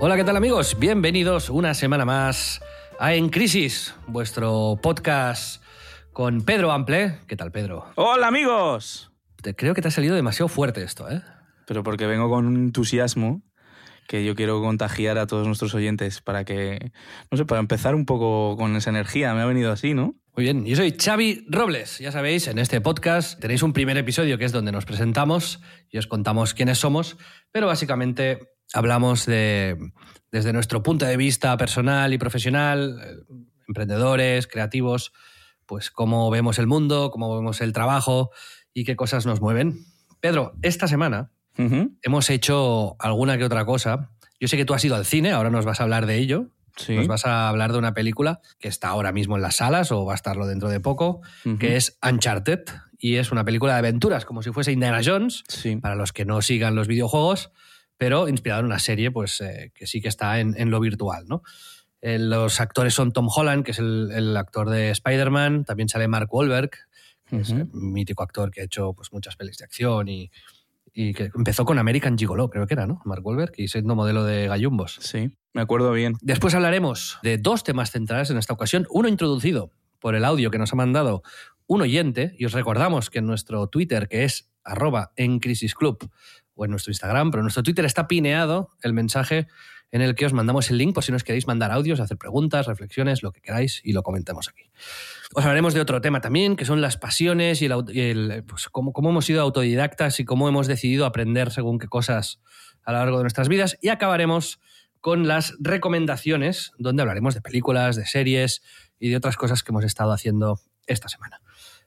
Hola, ¿qué tal amigos? Bienvenidos una semana más a En Crisis, vuestro podcast con Pedro Ample. ¿Qué tal, Pedro? Hola amigos. Te- Creo que te ha salido demasiado fuerte esto, ¿eh? Pero porque vengo con un entusiasmo que yo quiero contagiar a todos nuestros oyentes para que, no sé, para empezar un poco con esa energía. Me ha venido así, ¿no? Muy bien, yo soy Xavi Robles. Ya sabéis, en este podcast tenéis un primer episodio que es donde nos presentamos y os contamos quiénes somos, pero básicamente hablamos de, desde nuestro punto de vista personal y profesional, eh, emprendedores, creativos, pues cómo vemos el mundo, cómo vemos el trabajo y qué cosas nos mueven. Pedro, esta semana hemos hecho alguna que otra cosa. Yo sé que tú has ido al cine, ahora nos vas a hablar de ello. Sí. Nos vas a hablar de una película que está ahora mismo en las salas o va a estarlo dentro de poco, que es Uncharted y es una película de aventuras, como si fuese Indiana Jones, Sí. para los que no sigan los videojuegos, pero inspirado en una serie pues, eh, que sí que está en, en lo virtual. ¿no? Eh, los actores son Tom Holland, que es el, el actor de Spider-Man, también sale Mark Wahlberg, que es un mítico actor que ha hecho pues, muchas pelis de acción y, y que empezó con American Gigolo, creo que era, ¿no? Mark Wahlberg, y siendo modelo de gallumbos. Sí, me acuerdo bien. Después hablaremos de dos temas centrales en esta ocasión. Uno introducido por el audio que nos ha mandado un oyente, y os recordamos que en nuestro Twitter, que es arroba en Crisis Club, o en nuestro Instagram, pero en nuestro Twitter está pineado el mensaje en el que os mandamos el link por si nos queréis mandar audios, hacer preguntas, reflexiones, lo que queráis, y lo comentemos aquí. Os hablaremos de otro tema también, que son las pasiones y, el, aut- y el, pues, cómo, cómo hemos sido autodidactas y cómo hemos decidido aprender según qué cosas a lo largo de nuestras vidas. Y acabaremos con las recomendaciones, donde hablaremos de películas, de series y de otras cosas que hemos estado haciendo esta semana.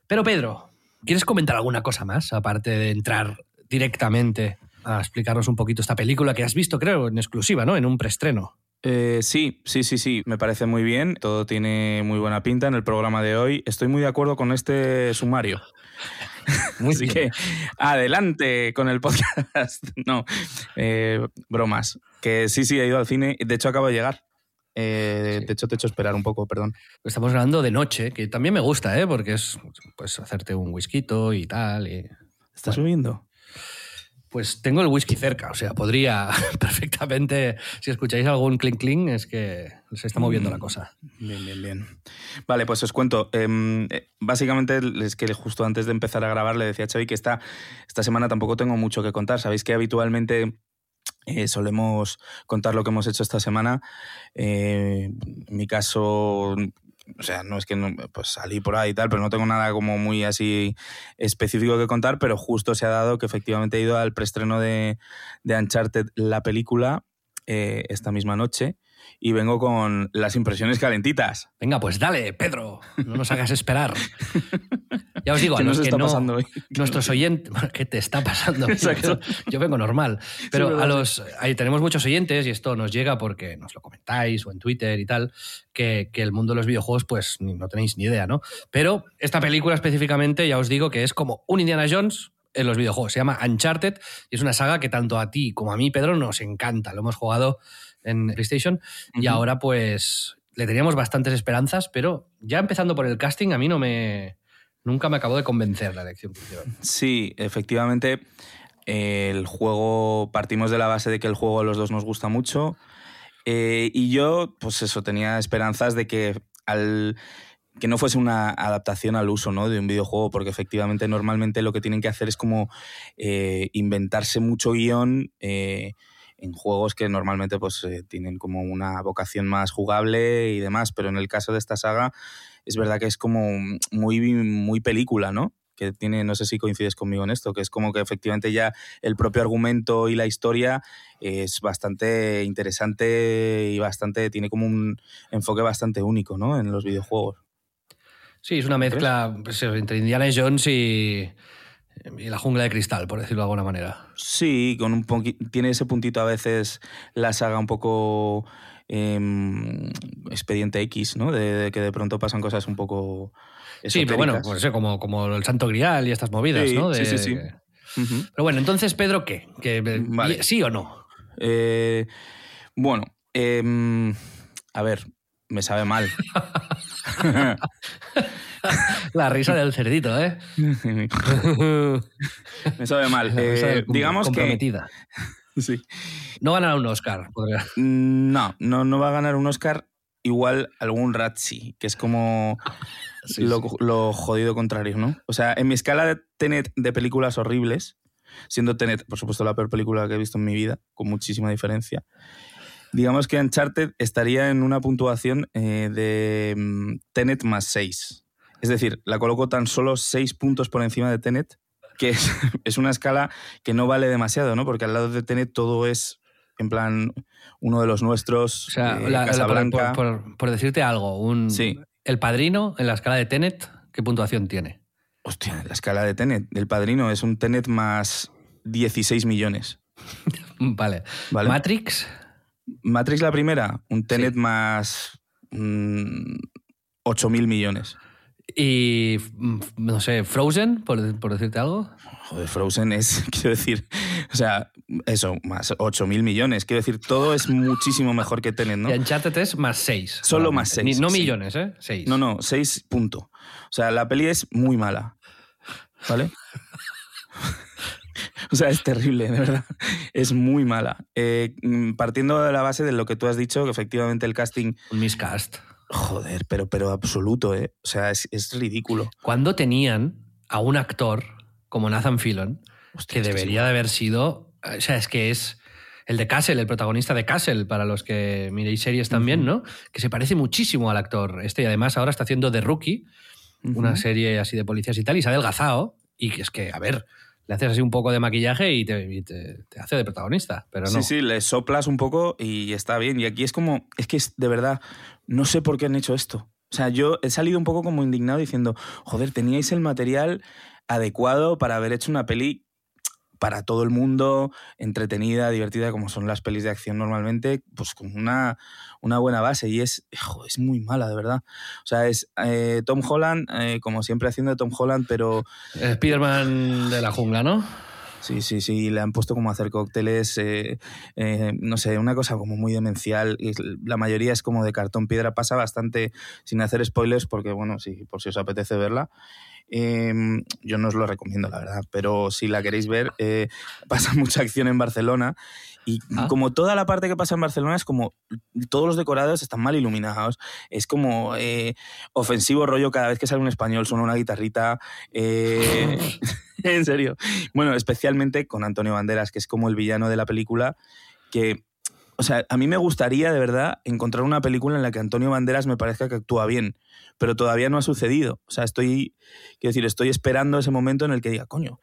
Pero Pedro, ¿quieres comentar alguna cosa más, aparte de entrar directamente a explicarnos un poquito esta película que has visto, creo, en exclusiva, ¿no? En un preestreno. Eh, sí, sí, sí, sí, me parece muy bien. Todo tiene muy buena pinta en el programa de hoy. Estoy muy de acuerdo con este sumario. Muy Así bien. que adelante con el podcast. no, eh, bromas. Que sí, sí, he ido al cine. De hecho, acabo de llegar. Eh, Sí. De hecho, te he hecho esperar un poco, perdón. Estamos grabando de noche, que también me gusta, ¿eh? Porque es pues hacerte un whisky y tal. Y, ¿Estás subiendo? Pues tengo el whisky cerca, o sea, podría perfectamente, si escucháis algún clink clink, es que se está moviendo la cosa. Bien, bien, bien. Vale, pues os cuento. Em, eh, básicamente es que justo antes de empezar a grabar le decía a Xavi que esta, esta semana tampoco tengo mucho que contar. Sabéis que habitualmente eh, solemos contar lo que hemos hecho esta semana. Eh, en mi caso, o sea, no es que no- pues salí por ahí y tal, pero no tengo nada como muy así específico que contar, pero justo se ha dado que efectivamente he ido al preestreno de, de Uncharted, la película, eh, esta misma noche y vengo con las impresiones calentitas. Venga, pues dale, Pedro, no nos hagas esperar. Ya os digo, a ¿Qué los nos que está no, pasando hoy? nuestros oyentes, ¿qué te está pasando? Exacto. Yo vengo normal, pero a los, ahí tenemos muchos oyentes y esto nos llega porque nos lo comentáis o en Twitter y tal, que, que el mundo de los videojuegos pues no tenéis ni idea, ¿no? Pero esta película específicamente ya os digo que es como un Indiana Jones en los videojuegos. Se llama Uncharted y es una saga que tanto a ti como a mí, Pedro, nos encanta. Lo hemos jugado en PlayStation y ahora pues le teníamos bastantes esperanzas, pero ya empezando por el casting, a mí no me. Nunca me acabó de convencer la elección que hicieron. Sí, efectivamente. El juego, partimos de la base de que el juego a los dos nos gusta mucho. Eh, y yo, pues eso, tenía esperanzas de que al que no fuese una adaptación al uso ¿no? de un videojuego, porque efectivamente normalmente lo que tienen que hacer es como eh, inventarse mucho guion eh, en juegos que normalmente pues, eh, tienen como una vocación más jugable y demás, pero en el caso de esta saga es verdad que es como muy, muy película, ¿no? que tiene, no sé si coincides conmigo en esto, que es como que efectivamente ya el propio argumento y la historia es bastante interesante y bastante, tiene como un enfoque bastante único, ¿no? En los videojuegos. Sí, es una mezcla pues, entre Indiana Jones y, y, la jungla de cristal, por decirlo de alguna manera. Sí, con un tiene ese puntito a veces la saga un poco eh, expediente X, ¿no? De, que de pronto pasan cosas un poco. Sí, pero bueno, pues como, como el Santo Grial y estas movidas, sí, ¿no? Sí, sí, sí. Pero bueno, entonces, Pedro, ¿qué? ¿Que, vale. ¿Sí o no? Eh, bueno, eh, a ver, me sabe mal. La risa del cerdito, ¿eh? me sabe mal. Eh, digamos comprometida. que. Sí. No ganará un Oscar. Podría. No, no, no va a ganar un Oscar. Igual algún Razzie, que es como Sí, lo, sí. lo jodido contrario, ¿no? O sea, en mi escala de Tenet de películas horribles, siendo Tenet, por supuesto, la peor película que he visto en mi vida, con muchísima diferencia, digamos que Uncharted estaría en una puntuación eh, de mm, Tenet más 6. Es decir, la coloco tan solo 6 puntos por encima de Tenet, que es, es una escala que no vale demasiado, ¿no? Porque al lado de Tenet todo es, en plan, uno de los nuestros, O sea, eh, la- la- Casablanca. por, por- por decirte algo, un, Sí. el padrino en la escala de Tenet, ¿qué puntuación tiene? Hostia, la escala de Tenet, del padrino, es un Tenet más 16 millones. Vale. Vale. Matrix, Matrix la primera, un Tenet más mm, 8 mil millones. y mm, no sé, Frozen, por, por decirte algo. Joder, Frozen es, quiero decir, o sea, eso, más 8 mil millones. Quiero decir, todo es muchísimo mejor que Tenet, ¿no? Y Uncharted es más 6. Solo más seis, no sí. millones, ¿eh? 6. No, no, 6 punto. O sea, la peli es muy mala. ¿Vale? o sea, es terrible, de verdad. Es muy mala. Eh, mm, partiendo de la base de lo que tú has dicho, que efectivamente el casting Un miscast. Joder, pero, pero absoluto, ¿eh? O sea, es, es ridículo. Cuando tenían a un actor como Nathan Hostia, que debería de haber sido. O sea, es que es el de Castle, el protagonista de Castle, para los que miréis series también, ¿no? Que se parece muchísimo al actor este y además ahora está haciendo The Rookie, una serie así de policías y tal, y se ha adelgazado. Y que es que, a ver, le haces así un poco de maquillaje y te, y te- te hace de protagonista, pero no. Sí, sí, le soplas un poco y está bien. Y aquí es como, es que es de verdad, no sé por qué han hecho esto. O sea, yo he salido un poco como indignado diciendo, joder, teníais el material adecuado para haber hecho una peli para todo el mundo, entretenida, divertida, como son las pelis de acción normalmente, pues con una, una buena base. Y es, es muy mala, de verdad. O sea, es eh, Tom Holland, eh, como siempre haciendo Tom Holland, pero Spider-Man de la jungla, ¿no? Sí, sí, sí, le han puesto como a hacer cócteles, eh, eh, no sé, una cosa como muy demencial. y La mayoría es como de cartón piedra, pasa bastante sin hacer spoilers, porque bueno, sí, por si os apetece verla. eh, yo no os lo recomiendo, la verdad, pero si la queréis ver, eh, pasa mucha acción en Barcelona y Ah. como toda la parte que pasa en Barcelona es como todos los decorados están mal iluminados, es como eh, ofensivo rollo cada vez que sale un español suena una guitarrita. en serio. Bueno, especialmente con Antonio Banderas, que es como el villano de la película, que, o sea, a mí me gustaría de verdad encontrar una película en la que Antonio Banderas me parezca que actúa bien, pero todavía no ha sucedido. O sea, estoy, quiero decir, estoy esperando ese momento en el que diga, coño,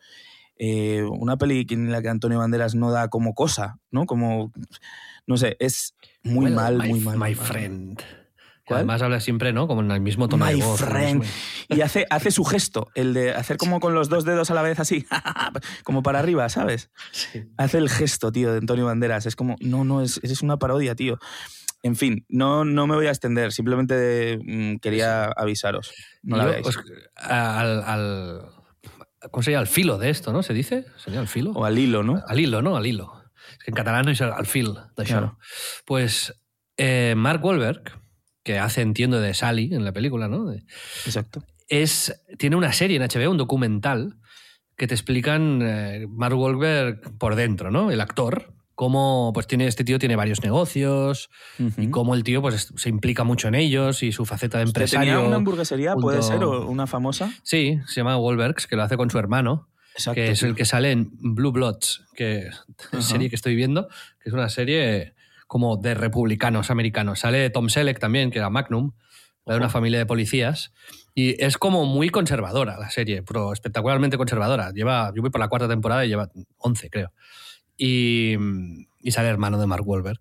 eh, una peli en la que Antonio Banderas no da como cosa, ¿no? Como, no sé, es muy Well, mal, my- muy mal. My mal. ¿Cuál? Además habla siempre, ¿no? Como en el mismo tono My de voz. friend. Y hace, hace su gesto, el de hacer como con los dos dedos a la vez así, como para arriba, ¿sabes? Sí. Hace el gesto, tío, de Antonio Banderas. Es como, no, no, es, es una parodia, tío. En fin, no, no me voy a extender, simplemente mm, quería avisaros. No la veáis. pues, al, al- ¿Cómo sería? Al filo de esto, ¿no? ¿Se dice? ¿Sería al filo? O al hilo, ¿no? Al hilo, ¿no? Al hilo. Es que en catalán es al fil d'això. Claro. Pues eh, Mark Wahlberg, que hace, entiendo, de Sally en la película, ¿no? Exacto. es, tiene una serie en HBO, un documental, que te explican eh, Mark Wahlberg por dentro, ¿no? El actor, cómo pues tiene, este tío tiene varios negocios y cómo el tío pues, es- se implica mucho en ellos y su faceta de empresario. ¿Tenía una hamburguesería, puede ser, o una famosa? Sí, se llama Wahlbergs, que lo hace con su hermano, Exacto. que es sí. el que sale en Blue Bloods, que serie que estoy viendo, que es una serie como de republicanos americanos. Sale Tom Selleck también, que era Magnum, de una familia de policías. Y es como muy conservadora la serie, pero espectacularmente conservadora. Lleva, yo voy por la cuarta temporada y lleva 11, creo. Y, y sale hermano de Mark Wahlberg.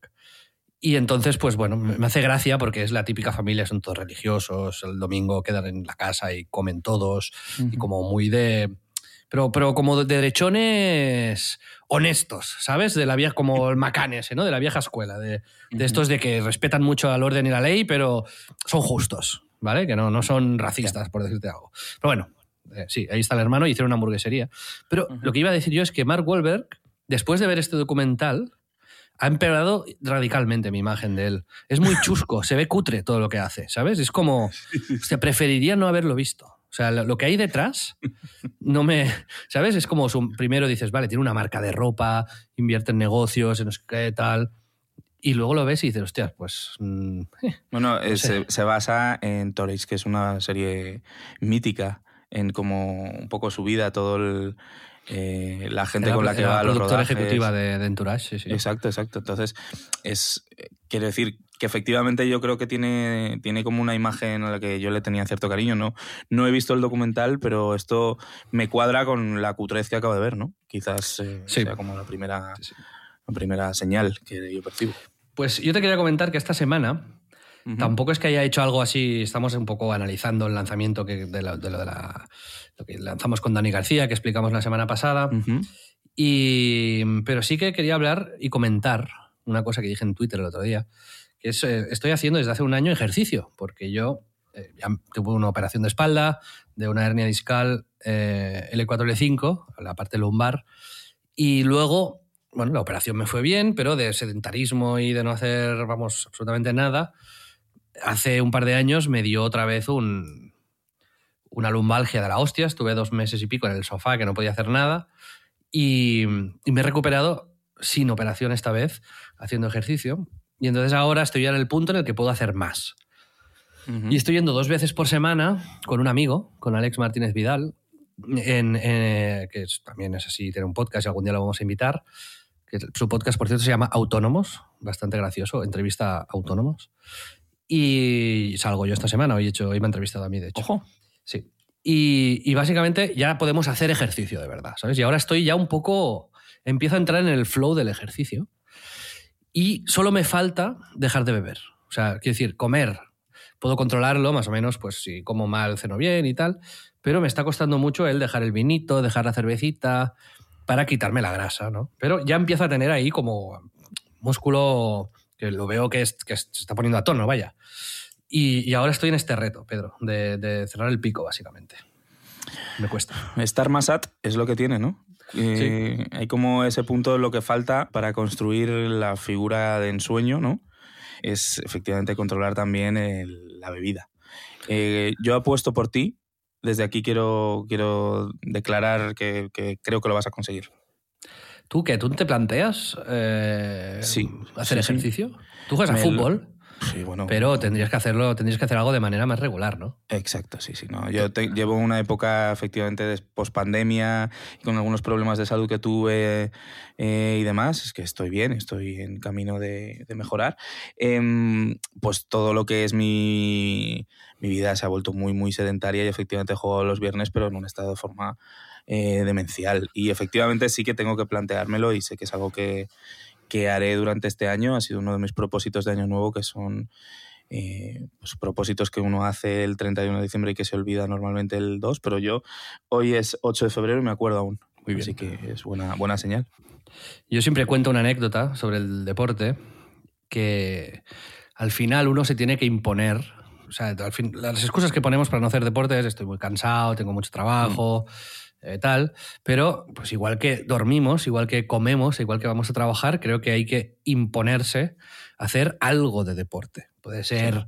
Y entonces, pues bueno, me hace gracia porque es la típica familia, son todos religiosos, el domingo quedan en la casa y comen todos, y como muy de... Pero, pero como de derechones honestos, ¿sabes? De la vieja, como el Macán ese, ¿no? De la vieja escuela, de, de estos de que respetan mucho al orden y la ley, pero son justos, ¿vale? Que no, no son racistas, por decirte algo. Pero bueno, eh, sí, ahí está el hermano y hicieron una hamburguesería. Pero lo que iba a decir yo es que Mark Wahlberg, después de ver este documental, ha empeorado radicalmente mi imagen de él. Es muy chusco, se ve cutre todo lo que hace, ¿sabes? Es como, se preferiría no haberlo visto. O sea, lo que hay detrás no me, ¿sabes? Es como su, primero dices, vale, tiene una marca de ropa, invierte en negocios, en no sé qué tal. Y luego lo ves y dices, hostias, pues. mm, eh, Bueno, eh, se, se basa en Torres, que es una serie mítica, en como un poco su vida, todo el, eh, la gente era- con la que va a los rodajes. ejecutiva de, de Entourage, sí, sí. Exacto, exacto. Entonces, es quiere decir que efectivamente yo creo que tiene, tiene como una imagen a la que yo le tenía cierto cariño. No, no he visto el documental, pero esto me cuadra con la cutrez que acabo de ver, ¿no? Quizás eh, Sí. sea como la primera, Sí, sí. la primera señal que yo percibo. Pues yo te quería comentar que esta semana. Tampoco es que haya hecho algo así, estamos un poco analizando el lanzamiento que, de, lo, de lo de la- lo que lanzamos con Dani García, que explicamos la semana pasada. Y, pero sí que quería hablar y comentar una cosa que dije en Twitter el otro día, que es, eh, estoy haciendo desde hace un año ejercicio, porque yo eh, ya tuve una operación de espalda, de una hernia discal eh, L4, L5, la parte lumbar, y luego, bueno, la operación me fue bien, pero de sedentarismo y de no hacer, vamos, absolutamente nada, hace un par de años me dio otra vez un, una lumbalgia de la hostia, estuve dos meses y pico en el sofá que no podía hacer nada y, y me he recuperado sin operación esta vez, haciendo ejercicio. Y entonces ahora estoy ya en el punto en el que puedo hacer más. Y estoy yendo dos veces por semana con un amigo, con Alex Martínez Vidal, en, eh, que es- también es así, tiene un podcast y algún día lo vamos a invitar. Que su podcast, por cierto, se llama Autónomos, bastante gracioso, entrevista a autónomos. Y salgo yo esta semana, hoy, he hecho, hoy me ha entrevistado a mí, de hecho. Ojo. Sí. Y, y básicamente ya podemos hacer ejercicio de verdad, ¿sabes? Y ahora estoy ya un poco. Empiezo a entrar en el flow del ejercicio. Y solo me falta dejar de beber. O sea, quiero decir, comer. Puedo controlarlo, más o menos, pues si como mal, ceno bien y tal. Pero me está costando mucho el dejar el vinito, dejar la cervecita, para quitarme la grasa, ¿no? Pero ya empiezo a tener ahí como músculo que lo veo que, es, que se está poniendo a tono, vaya. Y, y ahora estoy en este reto, Pedro, de, de cerrar el pico, básicamente. Me cuesta. Estar más at es lo que tiene, ¿no? Eh, Hay como ese punto lo que falta para construir la figura de ensueño, ¿no? Es efectivamente controlar también el- la bebida. Eh, yo apuesto por ti. Desde aquí quiero, quiero declarar que, que creo que lo vas a conseguir. ¿Tú qué? ¿Tú te planteas eh, Sí, hacer sí, sí. ejercicio? Tú juegas a fútbol, Sí, bueno. pero tendrías que hacerlo, tendrías que hacer algo de manera más regular, ¿no? Exacto, sí, sí. No. Yo te- llevo una época efectivamente de pospandemia y con algunos problemas de salud que tuve eh, y demás. Es que estoy bien, estoy en camino de, de mejorar. Em, pues todo lo que es mi, mi vida se ha vuelto muy, muy sedentaria y efectivamente juego los viernes, pero en un estado de forma eh, demencial. Y efectivamente sí que tengo que planteármelo y sé que es algo que, que haré durante este año. Ha sido uno de mis propósitos de año nuevo, que son eh, pues, propósitos que uno hace el 31 de diciembre y que se olvida normalmente el 2, pero yo hoy es 8 de febrero y me acuerdo aún. Muy bien. Así que es buena, buena señal. Yo siempre cuento una anécdota sobre el deporte que al final uno se tiene que imponer. O sea, al fin, las excusas que ponemos para no hacer deporte es estoy muy cansado, tengo mucho trabajo, eh, tal. Pero, pues igual que dormimos, igual que comemos, igual que vamos a trabajar, creo que hay que imponerse a hacer algo de deporte. Puede ser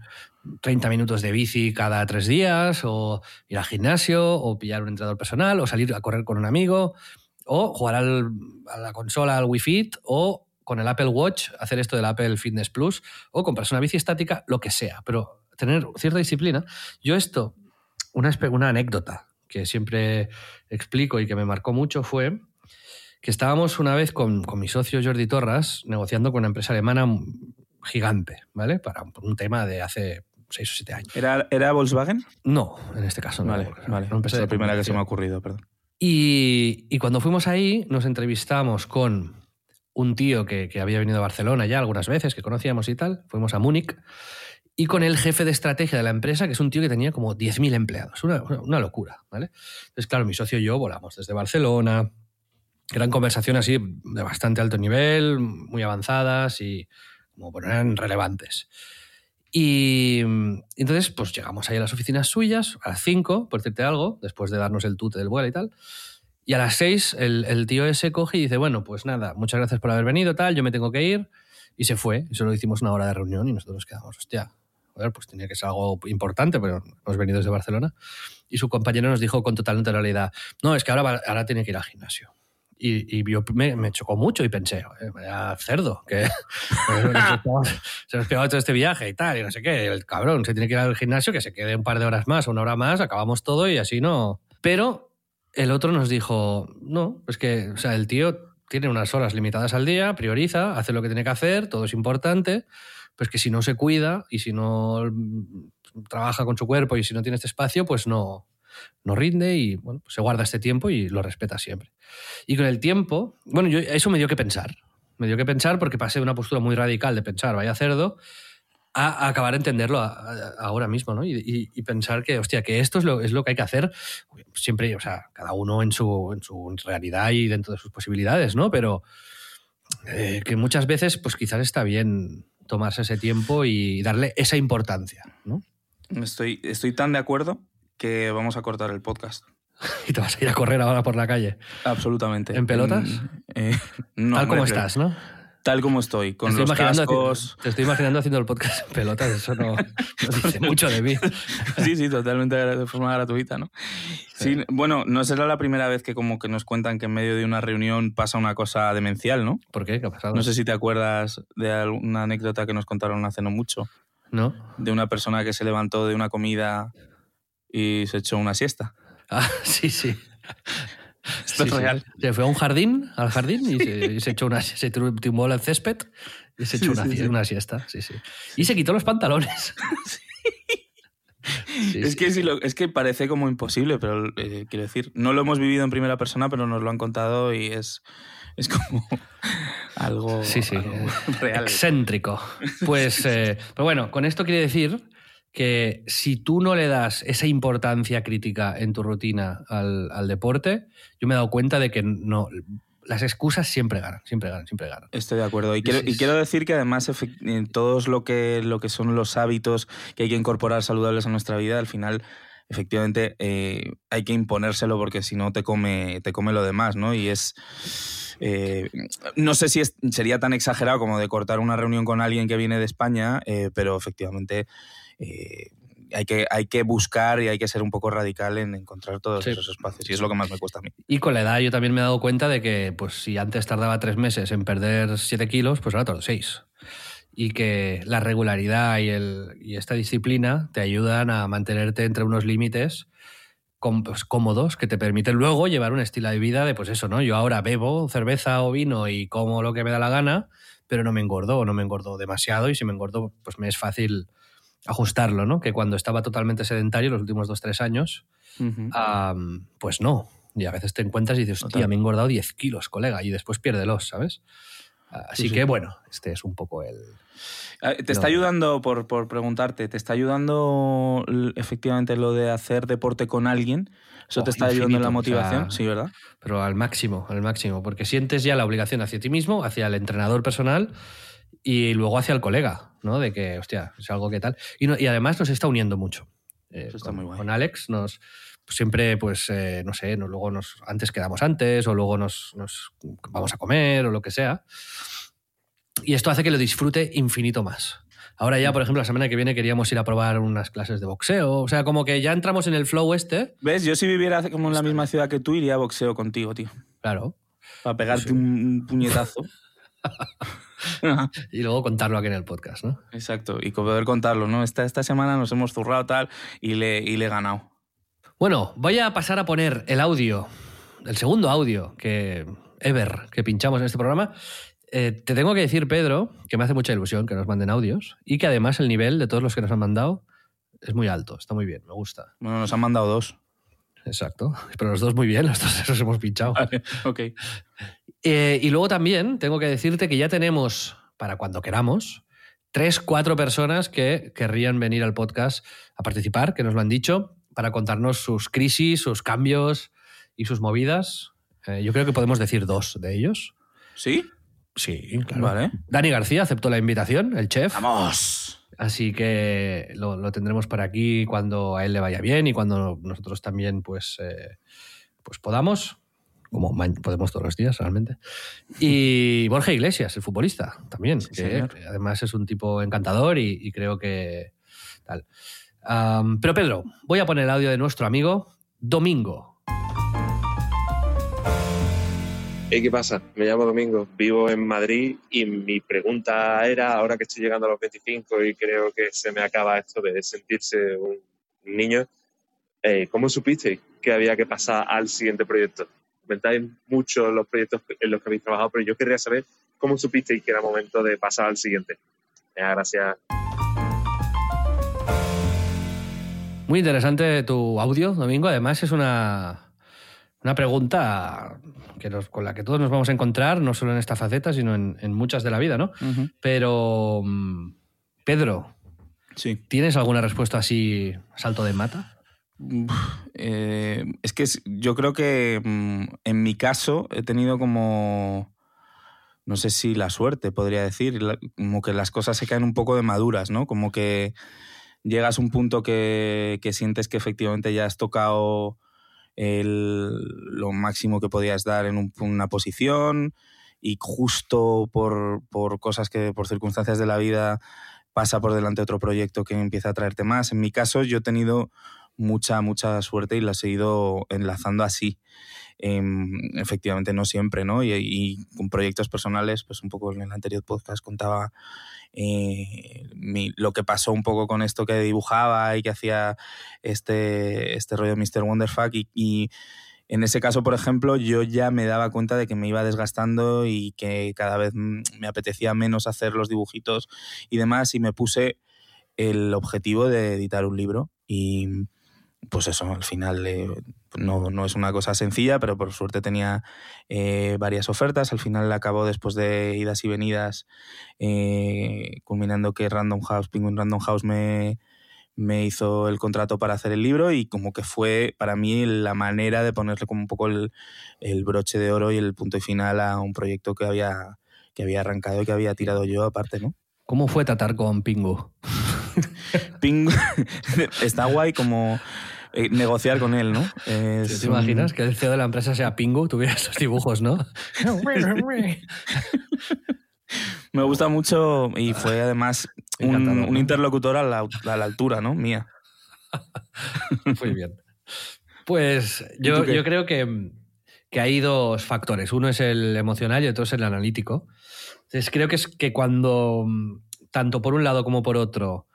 30 minutos de bici cada tres días, o ir al gimnasio, o pillar un entrenador personal, o salir a correr con un amigo, o jugar al- a la consola, al Wii Fit, o con el Apple Watch hacer esto del Apple Fitness Plus, o comprarse una bici estática, lo que sea, pero tener cierta disciplina. Yo esto, una anécdota que siempre explico y que me marcó mucho fue que estábamos una vez con, con mi socio Jordi Torras negociando con una empresa alemana gigante, ¿vale? Para un, un tema de hace seis o siete años. ¿Era, ¿Era Volkswagen? No, en este caso no. Vale, vale. era empresa es la primera que se me ha ocurrido, perdón. Y, y cuando fuimos ahí, nos entrevistamos con un tío que, que había venido a Barcelona ya algunas veces, que conocíamos y tal. Fuimos a Múnich. Y con el jefe de estrategia de la empresa, que es un tío que tenía como 10.000 empleados. Una, una- locura, ¿vale? Entonces, claro, mi socio y yo volamos desde Barcelona. Eran conversaciones así de bastante alto nivel, muy avanzadas y como bueno, eran relevantes. Y entonces, pues llegamos ahí a las oficinas suyas, a las 5, por decirte algo, después de darnos el tute del vuelo y tal. Y a las 6 el, el tío ese coge y dice, bueno, pues nada, muchas gracias por haber venido, tal, yo me tengo que ir. Y se fue, y solo hicimos una hora de reunión y nosotros nos quedamos, hostia, joder, pues tenía que ser algo importante, pero hemos venido desde Barcelona. Y su compañero nos dijo con total naturalidad, no, es que ahora, va- ahora tiene que ir al gimnasio. Y, yo me, me chocó mucho y pensé, "Joder, vaya cerdo, que se nos pegado todo este viaje y tal, y no sé qué. El cabrón se tiene que ir al gimnasio, que se quede un par de horas más, una hora más, acabamos todo y así no. Pero el otro nos dijo, no, es que, el tío tiene unas horas limitadas al día, prioriza, hace lo que tiene que hacer, todo es importante, pues que si no se cuida y si no mm, trabaja con su cuerpo y si no tiene este espacio, pues no, no rinde y bueno, pues se guarda este tiempo y lo respeta siempre. Y con el tiempo, bueno, yo, eso me dio que pensar. Me dio que pensar porque pasé de una postura muy radical de pensar, vaya cerdo, a, a acabar de entenderlo a- a- ahora mismo, ¿no? Y, y- y pensar que, hostia, que esto es lo, es lo que hay que hacer siempre, o sea, cada uno en su, en su realidad y dentro de sus posibilidades, ¿no? Pero eh, que muchas veces, pues quizás está bien tomarse ese tiempo y darle esa importancia, ¿no? Estoy, estoy tan de acuerdo que vamos a cortar el podcast. Y te vas a ir a correr ahora por la calle. Absolutamente. ¿En pelotas? Mm, eh, no, Tal como estás, ¿no? Tal como estoy, con estoy los cascos. haciendo- te estoy imaginando haciendo el podcast en pelotas, eso no, no dice mucho de mí. Sí, sí, totalmente de forma gratuita, ¿no? Sí, bueno, no será la primera vez que como que nos cuentan que en medio de una reunión pasa una cosa demencial, ¿no? ¿Por qué? ¿Qué ha pasado? No sé si te acuerdas de alguna anécdota que nos contaron hace no mucho, ¿No? de una persona que se levantó de una comida y se echó una siesta. Ah, sí, sí. Esto Sí, es sí. real. Se fue a un jardín, al jardín, y se, y se echó una se tumbó al césped y se echó una, siesta. Sí, sí. Y se quitó los pantalones. Sí, es, sí. que sí lo- es que parece como imposible, pero eh, quiero decir, no lo hemos vivido en primera persona, pero nos lo han contado y es, es como algo, algo real. Excéntrico. Pues, eh, pero bueno, con esto quiere decir que si tú no le das esa importancia crítica en tu rutina al, al deporte, yo me he dado cuenta de que no, las excusas siempre ganan, siempre ganan, siempre ganan. Estoy de acuerdo. Y quiero, y decir que además todos lo que, lo que son los hábitos que hay que incorporar saludables a nuestra vida, al final efectivamente eh, hay que imponérselo porque si no te come, te come lo demás, ¿no? Y es... eh, no sé si es- sería tan exagerado como de cortar una reunión con alguien que viene de España, eh, pero efectivamente eh, hay, que, hay que buscar y hay que ser un poco radical en encontrar todos Sí. esos espacios. Y es lo que más me cuesta a mí. Y con la edad yo también me he dado cuenta de que pues si antes tardaba tres meses en perder siete kilos, pues ahora tardo seis. Y que la regularidad y, el, y esta disciplina te ayudan a mantenerte entre unos límites pues, cómodos que te permiten luego llevar un estilo de vida de pues eso, ¿no? Yo ahora bebo cerveza o vino y como lo que me da la gana, pero no me engordo o no me engordo demasiado y si me engordo pues me es fácil ajustarlo, ¿no? Que cuando estaba totalmente sedentario los últimos dos, tres años, pues no. Y a veces te encuentras y dices, hostia, me he engordado 10 kilos, colega, y después piérdelos, ¿sabes? Así Sí, sí. que bueno, este es un poco el... Ah, Te está No. ayudando, por, por preguntarte, ¿te está ayudando efectivamente lo de hacer deporte con alguien? ¿Eso Oh, te está ayudando en la infinito, o sea, motivación? sí, ¿verdad? Pero al máximo, al máximo, porque sientes ya la obligación hacia ti mismo, hacia el entrenador personal y luego hacia el colega, ¿no? De que, hostia, es algo que tal. Y, no- y además nos está uniendo mucho. Eh, Eso está con, muy guay. con Alex nos pues siempre, pues, eh, no sé, luego nos, antes quedamos antes o luego nos, nos vamos a comer o lo que sea. Y esto hace que lo disfrute infinito más. Ahora ya, por ejemplo, la semana que viene queríamos ir a probar unas clases de boxeo. O sea, como que ya entramos en el flow este. ¿Ves? Yo si viviera como en la misma ciudad que tú, iría a boxeo contigo, tío. Claro. Para pegarte un puñetazo. y luego contarlo aquí en el podcast, ¿no? Exacto, y poder contarlo, ¿no? Esta, esta semana nos hemos zurrado tal y le, y le he ganado. Bueno, voy a pasar a poner el audio, el segundo audio que ever que pinchamos en este programa. Eh, te tengo que decir, Pedro, que me hace mucha ilusión que nos manden audios y que además el nivel de todos los que nos han mandado es muy alto, está muy bien, me gusta. Bueno, nos han mandado dos. Exacto, pero los dos muy bien, los dos los hemos pinchado. Vale, ok. Eh, y luego también tengo que decirte que ya tenemos, para cuando queramos, tres, cuatro personas que querrían venir al podcast a participar, que nos lo han dicho, para contarnos sus crisis, sus cambios y sus movidas. Eh, yo creo que podemos decir dos de ellos. ¿Sí? Sí, claro. Vale. Dani García aceptó la invitación, el chef. ¡Vamos! Así que lo, lo tendremos por aquí cuando a él le vaya bien y cuando nosotros también pues, eh, pues podamos como podemos todos los días realmente. Y Borja Iglesias, el futbolista, también, Sí, que señor. además es un tipo encantador y, y creo que tal. Pero Pedro, voy a poner el audio de nuestro amigo Domingo. Hey, ¿qué pasa? Me llamo Domingo, vivo en Madrid y mi pregunta era, ahora que estoy llegando a los 25 y creo que se me acaba esto de sentirse un niño, eh, ¿cómo supisteis que había que pasar al siguiente proyecto? Comentáis mucho los proyectos en los que habéis trabajado, pero yo querría saber cómo supisteis que era momento de pasar al siguiente. Gracias. Muy interesante tu audio, Domingo. Además, es una, una pregunta que nos- con la que todos nos vamos a encontrar, no solo en esta faceta, sino en, en muchas de la vida, ¿no? Pero, mm, Pedro, Sí. ¿tienes alguna respuesta así a salto de mata? Eh, es que yo creo que mm, en mi caso he tenido como, no sé si la suerte, podría decir, como que las cosas se caen un poco de maduras, ¿no? Como que llegas a un punto que, sientes que efectivamente ya has tocado el- lo máximo que podías dar en un- una posición y justo por, por cosas que, por circunstancias de la vida, pasa por delante otro proyecto que empieza a traerte más. En mi caso, yo he tenido mucha, mucha suerte y la he ido enlazando así. Em, efectivamente, no siempre, ¿no? Y, con proyectos personales, pues un poco en el anterior podcast contaba eh, lo que pasó un poco con esto que dibujaba y que hacía este, este rollo Mr. Wonderfuck y, y en ese caso, por ejemplo, yo ya me daba cuenta de que me iba desgastando y que cada vez mm, me apetecía menos hacer los dibujitos y demás y me puse el objetivo de editar un libro y pues eso, al final eh, no, no es una cosa sencilla, pero por suerte tenía eh, varias ofertas. Al final acabó después de idas y venidas, eh, culminando que Random House, Penguin Random House me, me hizo el contrato para hacer el libro y como que fue para mí la manera de ponerle como un poco el, el broche de oro y el punto y final a un proyecto que había, que había arrancado y que había tirado yo aparte, ¿no? ¿Cómo fue tratar con Pingu? Está guay como eh, negociar con él, ¿no? Es ¿Te imaginas que el CEO de la empresa sea Pingu? Tuviera esos dibujos, ¿no? Me gusta mucho y fue además un, interlocutor a la, a la altura, ¿no? Mía. Muy bien. Pues ¿Y yo, yo creo que, que hay dos factores. Uno es el emocional y otro es el analítico. Entonces creo que es que cuando, tanto por un lado como por otro,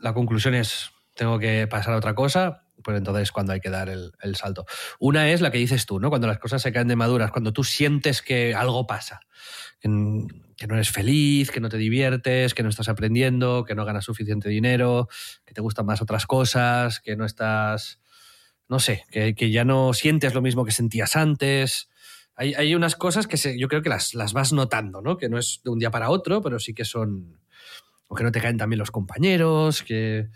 la conclusión es tengo que pasar a otra cosa, pues entonces cuando hay que dar el, salto. Una es la que dices tú, ¿no? Cuando las cosas se caen de maduras, cuando tú sientes que algo pasa, que, no eres feliz, que no te diviertes, que no estás aprendiendo, que no ganas suficiente dinero, que te gustan más otras cosas, que no estás, no sé, que, que ya no sientes lo mismo que sentías antes. Hay, hay unas cosas que yo creo que las, las vas notando, ¿no? Que no es de un día para otro, pero sí que son... O que no te caen también los compañeros, que...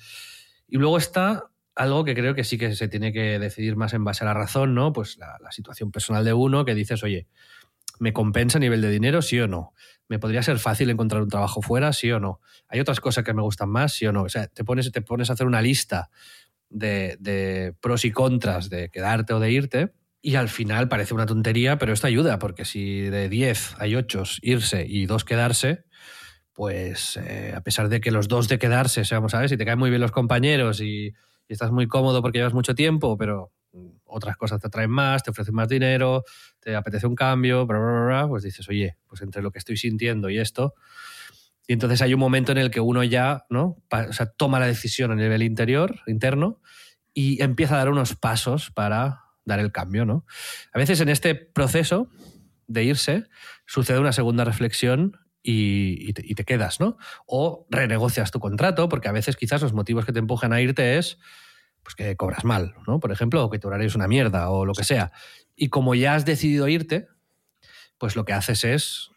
Y luego está algo que creo que sí que se tiene que decidir más en base a la razón, ¿no? Pues la, situación personal de uno, que dices, oye, ¿me compensa a nivel de dinero, sí o no? ¿Me podría ser fácil encontrar un trabajo fuera, sí o no? ¿Hay otras cosas que me gustan más, sí o no? O sea, te pones, te pones a hacer una lista de, de pros y contras de quedarte o de irte. Y al final parece una tontería, pero esto ayuda, porque si de 10 hay 8 irse y 2 quedarse, pues eh, a pesar de que los dos de quedarse, vamos a ver, si te caen muy bien los compañeros y, estás muy cómodo porque llevas mucho tiempo, pero mm, otras cosas te atraen más, te ofrecen más dinero, te apetece un cambio, bla, bla, bla, pues dices, oye, pues entre lo que estoy sintiendo y esto. Y entonces hay un momento en el que uno ya ¿no? Toma la decisión a nivel interior, interno, y empieza a dar unos pasos para dar el cambio. ¿no? A veces en este proceso de irse sucede una segunda reflexión y, te quedas, ¿no? O renegocias tu contrato, porque a veces quizás los motivos que te empujan a irte es pues que cobras mal, ¿no? Por ejemplo, o que tu horario es una mierda o lo que sea. Y como ya has decidido irte, pues lo que haces es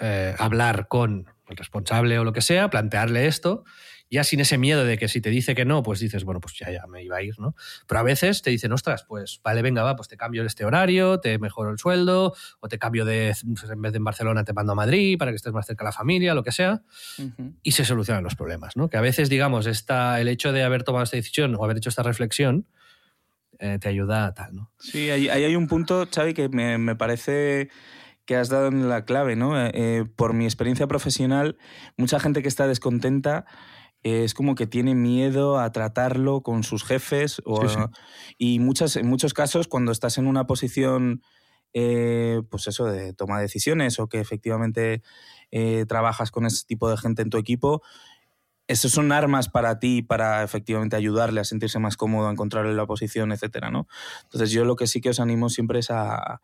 eh, hablar con el responsable o lo que sea, plantearle esto, ya sin ese miedo de que si te dice que no, pues dices, bueno, pues ya, ya me iba a ir, ¿no? Pero a veces te dicen, ostras, pues vale, venga, va, pues te cambio este horario, te mejoro el sueldo, o te cambio de, pues, en vez de en Barcelona, te mando a Madrid para que estés más cerca de la familia, lo que sea y se solucionan los problemas, ¿no? Que a veces, digamos, esta, el hecho de haber tomado esta decisión o haber hecho esta reflexión eh, te ayuda a tal, ¿no? Sí, ahí, ahí hay un punto, Xavi, que me, me parece que has dado en la clave, ¿no? Eh, eh, por mi experiencia profesional, mucha gente que está descontenta es como que tiene miedo a tratarlo con sus jefes o Sí, sí. a- y muchas, en muchos casos cuando estás en una posición eh, pues eso de toma de decisiones o que efectivamente eh, trabajas con ese tipo de gente en tu equipo esos son armas para ti para efectivamente ayudarle a sentirse más cómodo, a encontrarle la posición, etcétera, ¿no? Entonces yo lo que sí que os animo siempre es a,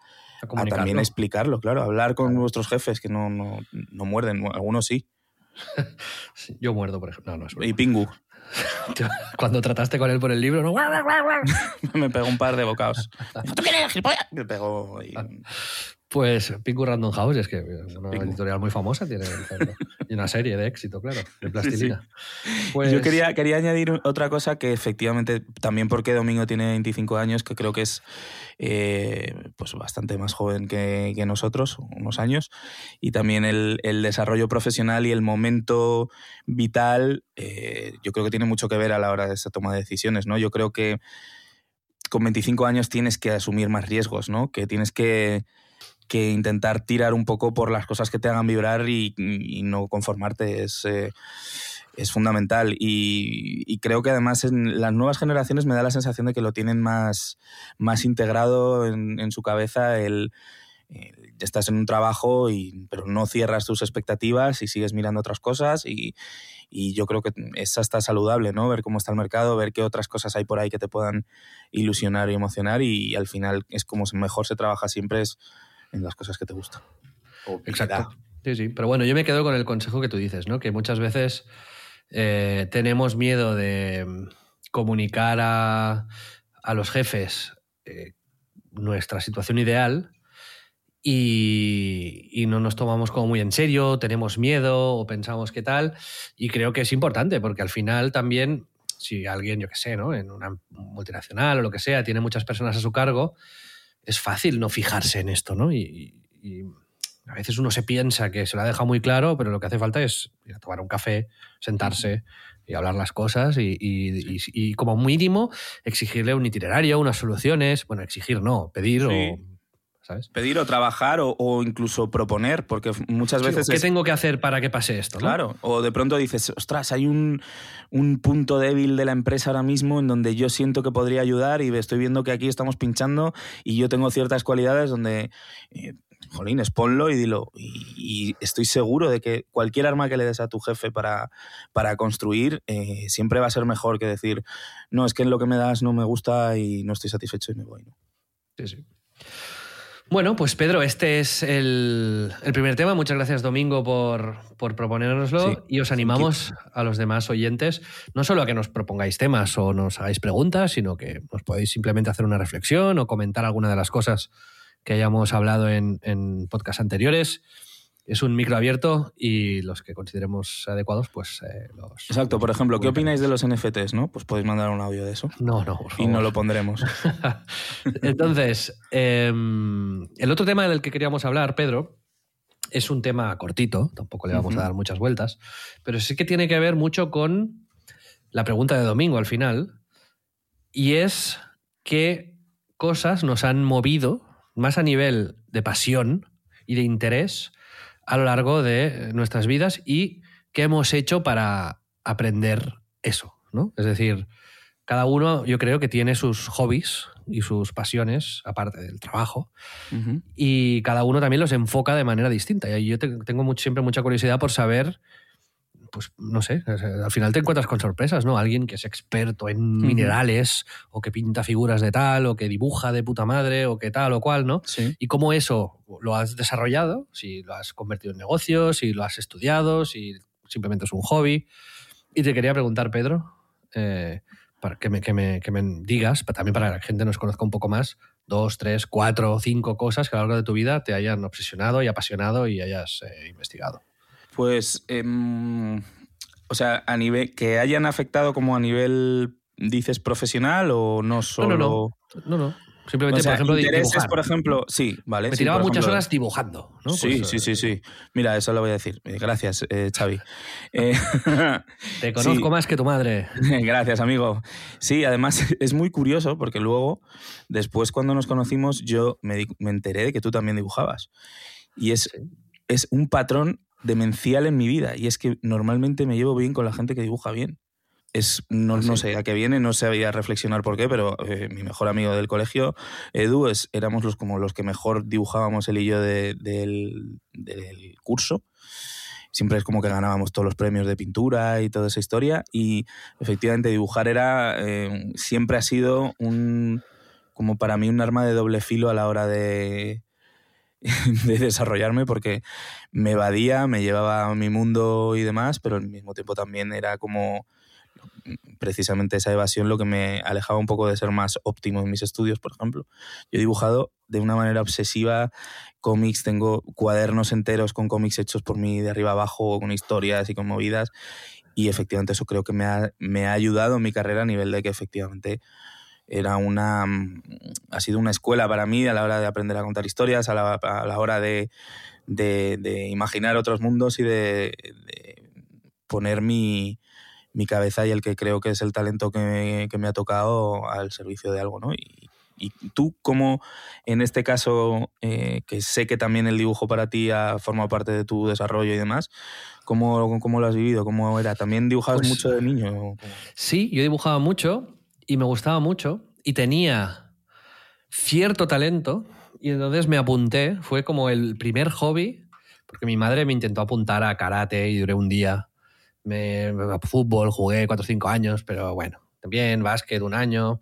A también explicarlo, claro, hablar con vuestros jefes que no, no, no muerden, algunos sí. Yo muerdo, por ejemplo. No, no es broma. Y Pingu Cuando trataste con él por el libro, ¿no? me pegó un par de bocados. ¿Tú quién eres, gilipollas? Me pegó ahí. Pues Pingu Random House es que es una Pingu. editorial muy famosa tiene y una serie de éxito, claro, de plastilina. Pues, Yo quería, quería añadir otra cosa que efectivamente, también porque Domingo tiene 25 años, que creo que es eh, pues bastante más joven que, que nosotros, unos años, y también el, el desarrollo profesional y el momento vital, eh, yo creo que tiene mucho que ver a la hora de esa toma de decisiones, ¿no? Yo creo que con 25 años tienes que asumir más riesgos, ¿no? Que tienes que, que intentar tirar un poco por las cosas que te hagan vibrar y, no conformarte. Es, eh, es fundamental. Y, creo que además en las nuevas generaciones me da la sensación de que lo tienen más, más integrado en, su cabeza el, el- estás en un trabajo y, pero no cierras tus expectativas y sigues mirando otras cosas y, y yo creo que es hasta saludable, ¿no? Ver cómo está el mercado, ver qué otras cosas hay por ahí que te puedan ilusionar y emocionar y, al final es como mejor se trabaja siempre es en las cosas que te gustan. Exacto. Sí, sí. Pero bueno, yo me quedo con el consejo que tú dices, ¿no? Que muchas veces eh, tenemos miedo de mm, comunicar a, a los jefes eh, nuestra situación ideal y, y no nos tomamos como muy en serio, tenemos miedo o pensamos que tal. Y creo que es importante porque al final también, si alguien, yo qué sé, ¿no? En una multinacional o lo que sea, tiene muchas personas a su cargo, es fácil no fijarse en esto, ¿no? Y, y- a veces uno se piensa que se lo ha dejado muy claro, pero lo que hace falta es ir a tomar un café, sentarse y hablar las cosas y, y- y- y como mínimo exigirle un itinerario, unas soluciones. Bueno, exigir no, pedir Sí. o... ¿Sabes? Pedir o trabajar o, o incluso proponer, porque muchas veces... ¿Qué es- tengo que hacer para que pase esto? no? Claro, o de pronto dices, ostras, hay un, un punto débil de la empresa ahora mismo en donde yo siento que podría ayudar y estoy viendo que aquí estamos pinchando y yo tengo ciertas cualidades donde, eh, jolines, ponlo y dilo. Y, y estoy seguro de que cualquier arma que le des a tu jefe para, para construir eh, siempre va a ser mejor que decir, no, es que lo que me das no me gusta y no estoy satisfecho y me voy. ¿no? Sí, sí. Bueno, pues Pedro, este es el, el primer tema. Muchas gracias, Domingo, por, por proponérnoslo. Sí. Y os animamos a los demás oyentes, no solo a que nos propongáis temas o nos hagáis preguntas, sino que nos podéis simplemente hacer una reflexión o comentar alguna de las cosas que hayamos hablado en, en podcasts anteriores. Es un micro abierto y los que consideremos adecuados, pues eh, los. Exacto, por ejemplo, ¿qué opináis de los NFTs? ¿no? Pues podéis mandar un audio de eso No, no, por y favor. no lo pondremos. Entonces, em, el otro tema del que queríamos hablar, Pedro, es un tema cortito, tampoco le vamos a dar muchas vueltas, pero sí que tiene que ver mucho con la pregunta de domingo al final, y es qué cosas nos han movido más a nivel de pasión y de interés a lo largo de nuestras vidas y qué hemos hecho para aprender eso, ¿no? Es decir, cada uno yo creo que tiene sus hobbies y sus pasiones, aparte del trabajo, y cada uno también los enfoca de manera distinta. Y yo te- tengo siempre mucha curiosidad por saber, pues no sé, al final te encuentras con sorpresas, ¿no? Alguien que es experto en minerales, o que pinta figuras de tal, o que dibuja de puta madre, o que tal o cual, ¿no? Sí. Y cómo eso lo has desarrollado, si lo has convertido en negocio, si lo has estudiado, si simplemente es un hobby. Y te quería preguntar, Pedro, eh, para que me, que, me, que me digas, también para que la gente nos conozca un poco más, dos, tres, cuatro, cinco cosas que a lo largo de tu vida te hayan obsesionado y apasionado y hayas eh, investigado. Pues, em, o sea, a nivel que hayan afectado como a nivel, dices, profesional o no solo... no, no. No, no. Simplemente, O sea, por ejemplo, intereses, dibujar. por ejemplo, sí, vale. me sí, tiraba muchas ejemplo- horas dibujando, ¿no? Sí, Pues, sí, eh, sí, sí. Mira, eso lo voy a decir. Eh, Gracias, eh, Xavi. Eh, Te conozco sí. más que tu madre. Gracias, amigo. Sí, además es muy curioso porque luego, después cuando nos conocimos, yo me, di- me enteré de que tú también dibujabas. Y es, es un patrón demencial en mi vida. Y es que normalmente me llevo bien con la gente que dibuja bien. Es, no, ¿Ah, no sé a qué viene, no sabía reflexionar por qué, pero eh, mi mejor amigo del colegio, Edu, es, éramos los, como los que mejor dibujábamos él y yo de- del, del curso. Siempre es como que ganábamos todos los premios de pintura y toda esa historia. Y efectivamente dibujar era, eh, siempre ha sido un, como para mí un arma de doble filo a la hora de, de desarrollarme porque me evadía, me llevaba a mi mundo y demás, pero al mismo tiempo también era como precisamente esa evasión lo que me alejaba un poco de ser más óptimo en mis estudios, por ejemplo. Yo he dibujado de una manera obsesiva cómics, tengo cuadernos enteros con cómics hechos por mí de arriba abajo, con historias y con movidas, y efectivamente eso creo que me ha, me ha ayudado en mi carrera a nivel de que efectivamente era una mm, ha sido una escuela para mí a la hora de aprender a contar historias, a la, a la hora de, de- de imaginar otros mundos y de, de poner mi, mi cabeza y el que creo que es el talento que me, que me ha tocado al servicio de algo, ¿no? Y, y tú, como en este caso, eh, que sé que también el dibujo para ti ha formado parte de tu desarrollo y demás, ¿cómo, cómo lo has vivido? ¿Cómo era? ¿También dibujabas Pues- mucho de niño? Sí, yo dibujaba mucho y me gustaba mucho y tenía cierto talento y entonces me apunté, fue como el primer hobby, porque mi madre me intentó apuntar a karate y duré un día, me, a fútbol jugué 4 o 5 años, pero bueno, también básquet un año,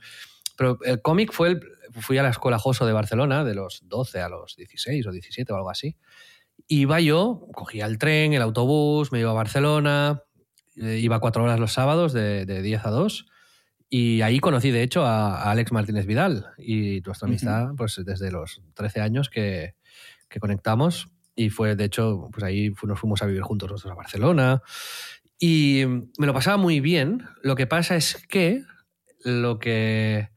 pero el cómic fue, el, fui a la escuela Joso de Barcelona de los 12 a los 16 o 17 o algo así, iba yo, cogía el tren, el autobús, me iba a Barcelona, eh, iba cuatro horas los sábados de, de 10 a 2 y ahí conocí de hecho a, Alex Martínez Vidal y nuestra amistad pues desde los 13 años que, que conectamos y fue de hecho pues ahí nos fuimos a vivir juntos nosotros a Barcelona y me lo pasaba muy bien. Lo que pasa es que lo que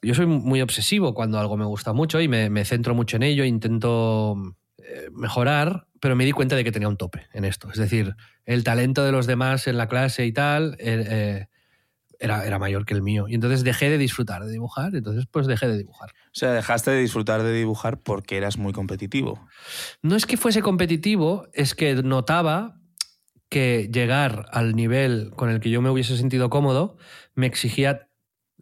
yo soy muy obsesivo cuando algo me gusta mucho y me, me centro mucho en ello, intento eh, mejorar, pero me di cuenta de que tenía un tope en esto. Es decir, el talento de los demás en la clase y tal eh, eh, era, era mayor que el mío. Y entonces dejé de disfrutar de dibujar, entonces pues dejé de dibujar. O sea, dejaste de disfrutar de dibujar porque eras muy competitivo. No es que fuese competitivo, es que notaba que llegar al nivel con el que yo me hubiese sentido cómodo me exigía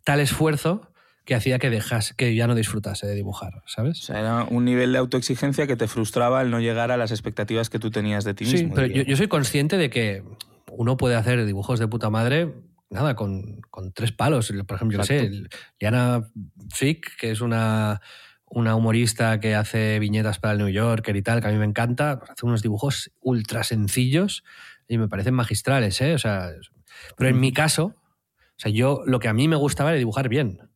tal esfuerzo que hacía que dejase, que ya no disfrutase de dibujar, O ¿sabes? sea, era un nivel de autoexigencia que te frustraba el no llegar a las expectativas que tú tenías de ti Sí, mismo. pero yo, yo soy consciente de que uno puede hacer dibujos de puta madre, nada, con, con tres palos. Por ejemplo, yo sé, Liana Fick, que es una, una humorista que hace viñetas para el New Yorker y tal, que a mí me encanta, hace unos dibujos ultra sencillos y me parecen magistrales, ¿eh? O sea, pero en mi caso, o sea, yo lo que a mí me gustaba era dibujar bien.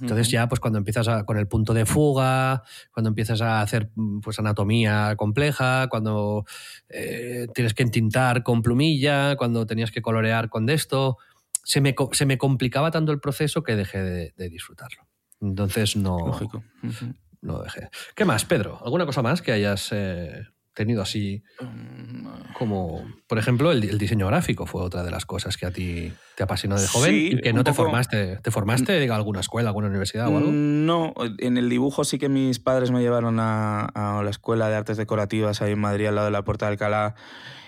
Entonces ya, pues cuando empiezas a- con el punto de fuga, cuando empiezas a hacer pues anatomía compleja, cuando eh, tienes que entintar con plumilla, cuando tenías que colorear con de esto, se me, se me complicaba tanto el proceso que dejé de, de disfrutarlo. Entonces no, Lógico. No dejé. ¿Qué más, Pedro? ¿Alguna cosa más que hayas eh, tenido así como, por ejemplo, el, el diseño gráfico fue otra de las cosas que a ti te apasionó de joven Sí, y que no te poco- formaste? ¿Te formaste en alguna escuela, alguna universidad o algo? Mm, No, en el dibujo sí que mis padres me llevaron a, a la Escuela de Artes Decorativas ahí en Madrid, al lado de la Puerta de Alcalá,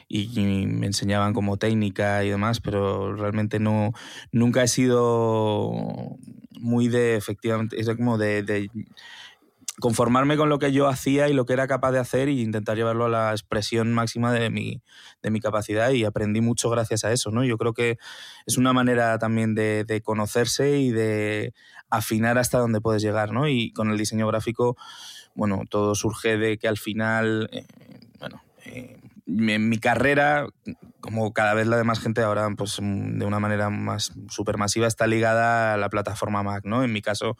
y, me enseñaban como técnica y demás, pero realmente no, nunca he sido muy de, efectivamente, es como de, de conformarme con lo que yo hacía y lo que era capaz de hacer e intentar llevarlo a la expresión máxima de mi, de mi capacidad y aprendí mucho gracias a eso, ¿no? Yo creo que es una manera también de, de conocerse y de afinar hasta dónde puedes llegar, ¿no? Y con el diseño gráfico, bueno, todo surge de que al final, eh, bueno, eh, en mi carrera, como cada vez la demás gente ahora, pues de una manera más supermasiva, está ligada a la plataforma Mac, ¿no? En mi caso,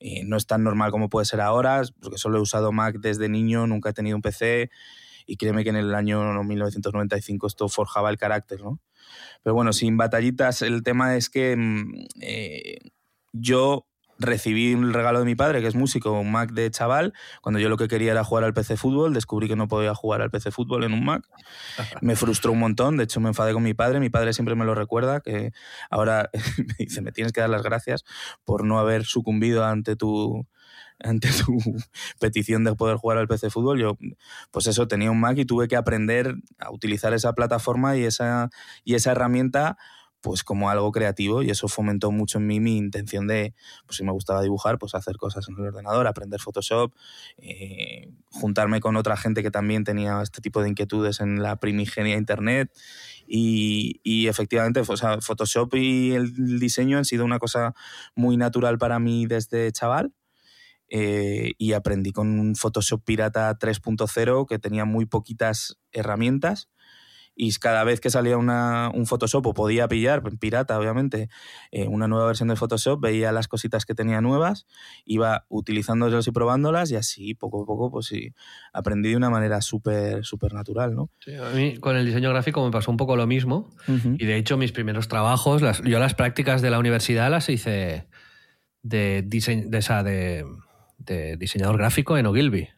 eh, no es tan normal como puede ser ahora, porque solo he usado Mac desde niño, nunca he tenido un PC, y créeme que en el año 1995 esto forjaba el carácter, ¿no? Pero bueno, sin batallitas, el tema es que mm, eh, yo recibí un regalo de mi padre, que es músico, un Mac de chaval. Cuando yo lo que quería era jugar al PC fútbol, descubrí que no podía jugar al PC fútbol en un Mac. Me frustró un montón, de hecho me enfadé con mi padre. Mi padre siempre me lo recuerda, que ahora me dice, me tienes que dar las gracias por no haber sucumbido ante tu ante tu petición de poder jugar al PC fútbol, yo pues eso tenía un Mac y tuve que aprender a utilizar esa plataforma y esa y esa herramienta pues como algo creativo y eso fomentó mucho en mí mi intención de, pues si me gustaba dibujar, pues hacer cosas en el ordenador, aprender Photoshop, eh, juntarme con otra gente que también tenía este tipo de inquietudes en la primigenia Internet y, y efectivamente o sea, Photoshop y el diseño han sido una cosa muy natural para mí desde chaval. Eh, y aprendí con un Photoshop Pirata 3.0 que tenía muy poquitas herramientas y cada vez que salía una, un Photoshop o podía pillar, pirata obviamente, eh, una nueva versión de Photoshop, veía las cositas que tenía nuevas, iba utilizándolas y probándolas y así poco a poco pues sí, aprendí de una manera súper súper natural, ¿no? Sí, a mí con el diseño gráfico me pasó un poco lo mismo y de hecho mis primeros trabajos, las, yo las prácticas de la universidad las hice de, de, esa, de, de diseñador gráfico en Ogilvy.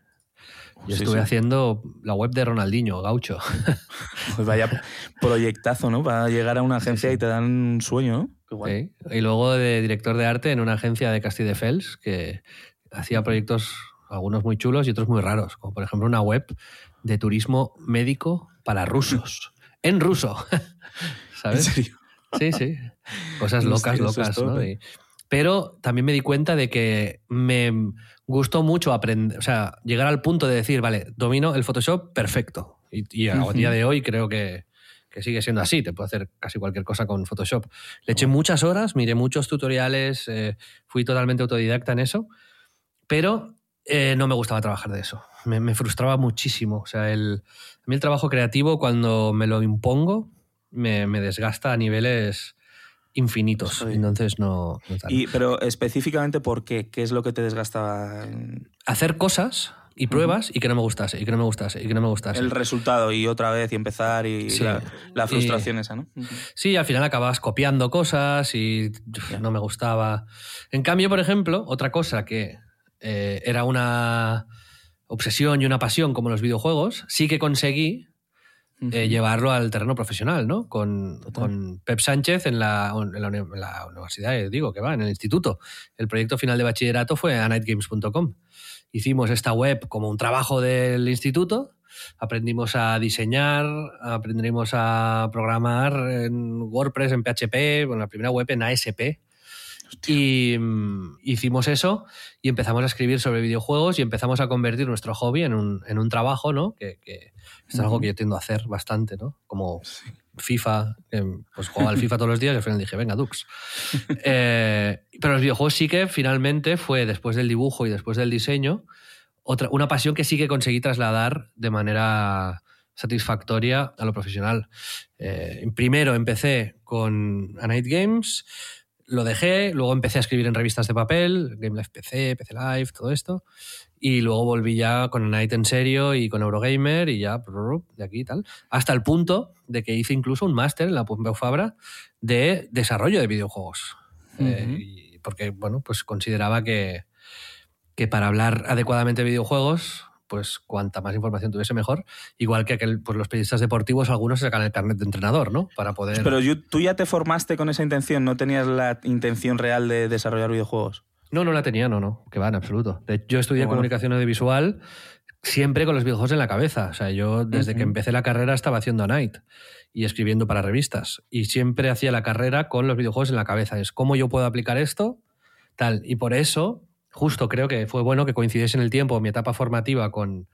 Yo estuve haciendo la web de Ronaldinho, gaucho. Pues vaya proyectazo, ¿no? Para llegar a una agencia y te dan un sueño, ¿no? Sí. Y luego de director de arte en una agencia de Castilla-Fels que hacía proyectos, algunos muy chulos y otros muy raros, como por ejemplo una web de turismo médico para rusos. en ruso. ¿Sabes? ¿En serio? Sí, sí. Cosas locas, locas, ¿no? Pero también me di cuenta de que me gustó mucho aprender, o sea, llegar al punto de decir, vale, domino el Photoshop perfecto. Y, a día de hoy creo que, sigue siendo así, te puedo hacer casi cualquier cosa con Photoshop. Le eché muchas horas, miré muchos tutoriales, eh, fui totalmente autodidacta en eso, pero eh, no me gustaba trabajar de eso. Me, frustraba muchísimo. O sea, el, a mí el trabajo creativo, cuando me lo impongo, me, me desgasta a niveles infinitos. Entonces no. y, pero específicamente, ¿por qué? ¿Qué es lo que te desgastaba? Hacer cosas y pruebas y que no me gustase, y que no me gustase, y que no me gustase. El resultado y otra vez y empezar y la, frustración esa, ¿no? Sí, al final acabas copiando cosas y no me gustaba. En cambio, por ejemplo, otra cosa que eh, era una obsesión y una pasión como los videojuegos, sí que conseguí eh, llevarlo al terreno profesional, ¿no? Con, con Pep Sánchez en la, en la, universidad, eh, digo, que va, en el instituto. El proyecto final de bachillerato fue a nightgames.com. Hicimos esta web como un trabajo del instituto, aprendimos a diseñar, aprendimos a programar en WordPress, en PHP, bueno, la primera web en ASP, y mm, hicimos eso y empezamos a escribir sobre videojuegos y empezamos a convertir nuestro hobby en un, en un trabajo, ¿no? Que, que es algo que yo tiendo a hacer bastante, ¿no? Como FIFA, pues jugaba al FIFA todos los días y al final dije, venga, Dux. Eh, pero los videojuegos sí que finalmente fue, después del dibujo y después del diseño, otra, una pasión que sí que conseguí trasladar de manera satisfactoria a lo profesional. Eh, primero empecé con A Night Games, lo dejé, luego empecé a escribir en revistas de papel, Game Life PC, PC Live, todo esto, y luego volví ya con Night en serio y con Eurogamer y ya de aquí y tal, hasta el punto de que hice incluso un máster en la Pompeu Fabra de desarrollo de videojuegos. Eh, porque, bueno, pues consideraba que, que para hablar adecuadamente de videojuegos pues cuanta más información tuviese mejor. Igual que aquel, pues los periodistas deportivos, algunos sacan el carnet de entrenador, ¿no? Para poder. Pero tú ya te formaste con esa intención, ¿no tenías la intención real de desarrollar videojuegos? No, no la tenía, no, no, que va, en absoluto. yo estudié comunicación audiovisual, siempre con los videojuegos en la cabeza. O sea, yo desde que empecé la carrera estaba haciendo Night y escribiendo para revistas. Y siempre hacía la carrera con los videojuegos en la cabeza. Es cómo yo puedo aplicar esto, tal. Y por eso, justo creo que fue bueno que coincidiese en el tiempo mi etapa formativa con,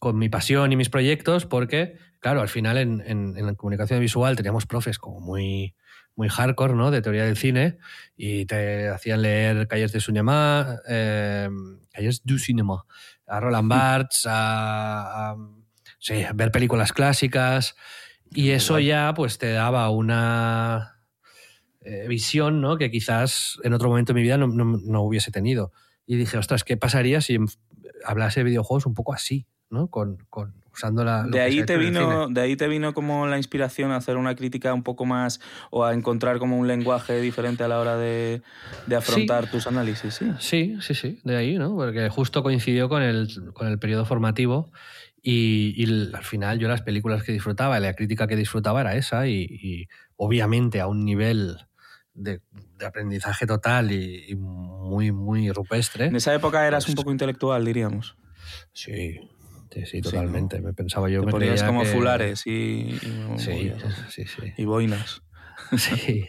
con mi pasión y mis proyectos, porque, claro, al final en, en- en la comunicación visual teníamos profes como muy, muy hardcore, ¿no? De teoría del cine, y te hacían leer Calles de Cinema, eh, Calles du Cinema, a Roland Barthes, a, a- sí, ver películas clásicas, y eso ya pues te daba una eh, visión, ¿no? Que quizás en otro momento de mi vida no, no- no hubiese tenido. Y dije, ostras, ¿qué pasaría si hablase de videojuegos un poco así, ¿no? Con, con- usando la... De ahí, te vino, de ahí te vino como la inspiración a hacer una crítica un poco más o a encontrar como un lenguaje diferente a la hora de, de afrontar tus análisis, ¿sí? Sí, sí, sí, de ahí, ¿no? Porque justo coincidió con el, con el periodo formativo y, y al final yo las películas que disfrutaba la crítica que disfrutaba era esa y, y obviamente a un nivel de, de aprendizaje total y, y muy, muy rupestre. En esa época eras un Pues- poco intelectual, diríamos. Sí, sí, sí, Sí, totalmente. Me pensaba yo, Te me ponías como que- fulares y, y- Sí, sí, sí. y boinas. Sí,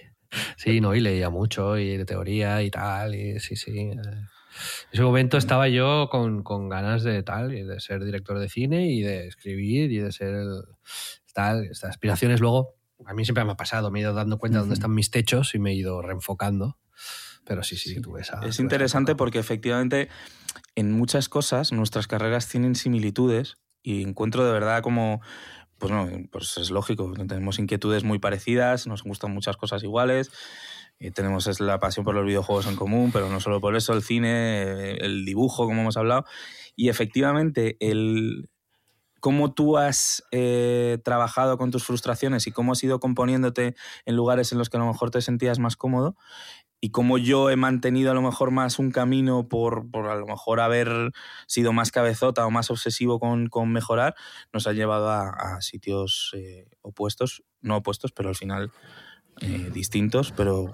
sí, no, y leía mucho y de teoría y tal, y sí, sí. En ese momento estaba yo con, con ganas de tal, y de ser director de cine y de escribir y de ser el, tal, estas aspiraciones. Luego, a mí siempre me ha pasado, me he ido dando cuenta de dónde Ujú. están mis techos y me he ido reenfocando. Pero sí, sí, tuve esa. tuve Es esa interesante porque efectivamente en muchas cosas nuestras carreras tienen similitudes y encuentro de verdad como, pues no, pues es lógico, tenemos inquietudes muy parecidas, nos gustan muchas cosas iguales, y tenemos es la pasión por los videojuegos en común, pero no solo por eso, el cine, eh, el dibujo, como hemos hablado, y efectivamente el cómo tú has eh, trabajado con tus frustraciones y cómo has ido componiéndote en lugares en los que a lo mejor te sentías más cómodo, y como yo he mantenido a lo mejor más un camino por, por a lo mejor haber sido más cabezota o más obsesivo con, con mejorar, nos ha llevado a, a sitios eh, opuestos, no opuestos, pero al final eh, distintos, pero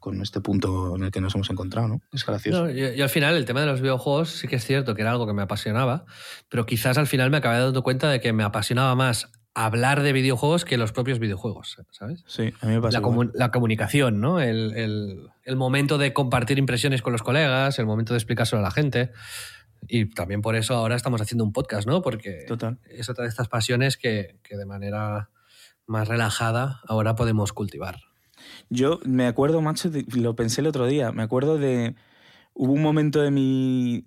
con este punto en el que nos hemos encontrado, ¿no? Es gracioso. No, y, y al final el tema de los videojuegos sí que es cierto que era algo que me apasionaba, pero quizás al final me acabé dando cuenta de que me apasionaba más hablar de videojuegos que los propios videojuegos, ¿sabes? Sí, a mí me pasa La, igual. comu- la comunicación, ¿no? El, el- el momento de compartir impresiones con los colegas, el momento de explicárselo a la gente. Y también por eso ahora estamos haciendo un podcast, ¿no? Porque Total. es otra de estas pasiones que, que de manera más relajada ahora podemos cultivar. Yo me acuerdo, macho, de- lo pensé el otro día, me acuerdo de... Hubo un momento de mi...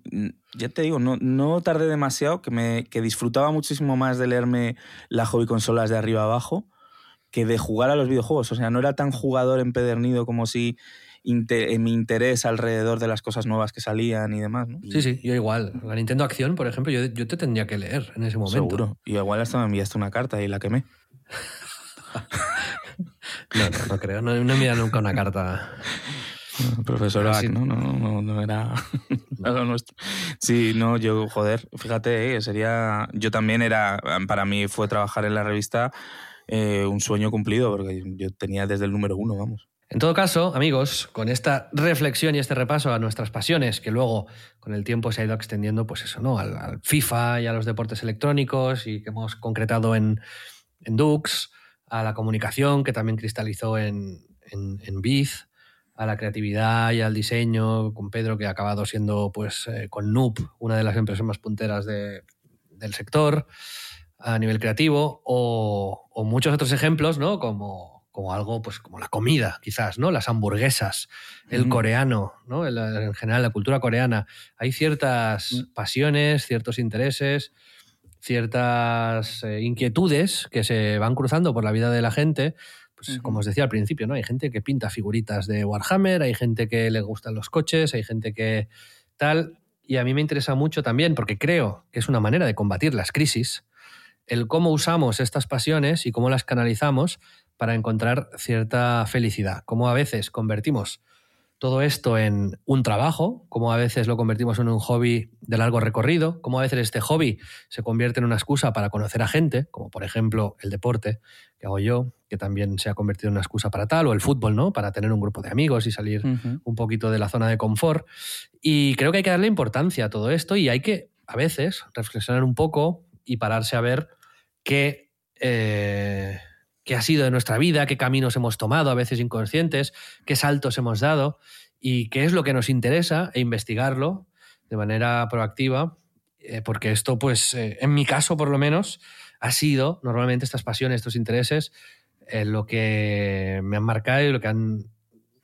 Ya te digo, no, no tardé demasiado, que, me, que disfrutaba muchísimo más de leerme la hobby consolas de arriba abajo que de jugar a los videojuegos. O sea, no era tan jugador empedernido como si inte- en mi interés alrededor de las cosas nuevas que salían y demás. ¿no? Sí, sí, yo igual. La Nintendo Acción, por ejemplo, yo, yo te tendría que leer en ese momento. Seguro. Y igual hasta me enviaste una carta y la quemé. No, no, no creo. No, no he mirado nunca una carta. Profesor Pero Ack, sí. ¿no? No, no, no era, no era lo nuestro. Sí, no, yo, joder, fíjate, eh, sería. Yo también era. Para mí fue trabajar en la revista eh, un sueño cumplido, porque yo tenía desde el número uno, vamos. En todo caso, amigos, con esta reflexión y este repaso a nuestras pasiones, que luego con el tiempo se ha ido extendiendo, pues eso, ¿no? Al, al FIFA y a los deportes electrónicos y que hemos concretado en, en Dux, a la comunicación, que también cristalizó en, en, en Biz, a la creatividad y al diseño, con Pedro, que ha acabado siendo, pues, eh, con Noob, una de las empresas más punteras de- del sector a nivel creativo, o, o muchos otros ejemplos, ¿no? Como, como algo, pues, como la comida, quizás, ¿no? Las hamburguesas, el Mm. coreano, ¿no? El- en general, la cultura coreana. Hay ciertas Mm. pasiones, ciertos intereses, ciertas eh, inquietudes que se van cruzando por la vida de la gente. Pues, como os decía al principio, ¿no? Hay gente que pinta figuritas de Warhammer, hay gente que le gustan los coches, hay gente que tal. Y a mí me interesa mucho también, porque creo que es una manera de combatir las crisis, el cómo usamos estas pasiones y cómo las canalizamos para encontrar cierta felicidad. Cómo a veces convertimos todo esto en un trabajo, cómo a veces lo convertimos en un hobby de largo recorrido, cómo a veces este hobby se convierte en una excusa para conocer a gente, como por ejemplo el deporte que hago yo, que también se ha convertido en una excusa para tal, o el fútbol, ¿no? Para tener un grupo de amigos y salir un poquito de la zona de confort. Y creo que hay que darle importancia a todo esto y hay que a veces reflexionar un poco y pararse a ver qué, eh, qué ha sido de nuestra vida, qué caminos hemos tomado, a veces inconscientes, qué saltos hemos dado y qué es lo que nos interesa e investigarlo de manera proactiva, eh, porque esto, pues, eh, en mi caso por lo menos, ha sido normalmente estas pasiones, estos intereses, eh, lo que me han marcado y lo que han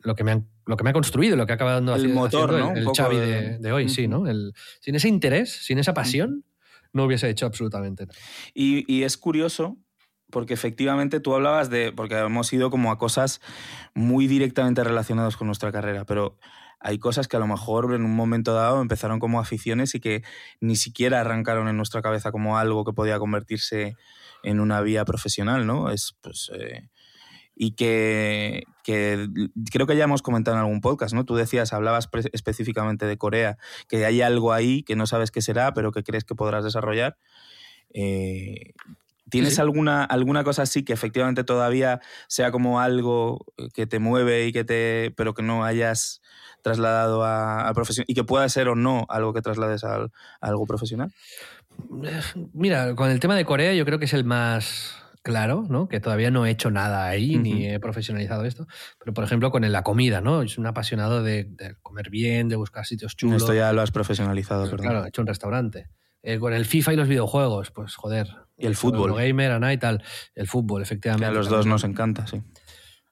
lo que me han lo que me ha construido, lo que ha acabado El haciendo, motor, ¿no? el, el Xavi de- de, de hoy, sí, ¿no? El- sin ese interés, sin esa pasión, no hubiese hecho absolutamente nada. Y, y es curioso porque efectivamente tú hablabas de, porque hemos ido como a cosas muy directamente relacionadas con nuestra carrera, pero hay cosas que a lo mejor en un momento dado empezaron como aficiones y que ni siquiera arrancaron en nuestra cabeza como algo que podía convertirse en una vía profesional, ¿no? Es pues... eh, y que, que creo que ya hemos comentado en algún podcast, ¿no? Tú decías, hablabas específicamente de Corea, que hay algo ahí que no sabes qué será, pero que crees que podrás desarrollar. Eh, ¿Tienes Sí. alguna, alguna cosa así que efectivamente todavía sea como algo que te mueve y que te. pero que no hayas trasladado a, a profesión y que pueda ser o no algo que traslades a algo profesional? Mira, con el tema de Corea yo creo que es el más claro, ¿no? Que todavía no he hecho nada ahí ni he profesionalizado esto. Pero, por ejemplo, con la comida, ¿no? Es un apasionado de, de comer bien, de buscar sitios chulos. Esto ya lo has profesionalizado, perdón. Claro, he hecho un restaurante. Eh, con el FIFA y los videojuegos, pues joder. Y el fútbol. gamer, Ana y tal. El fútbol, Que efectivamente. a los dos nos encanta, sí.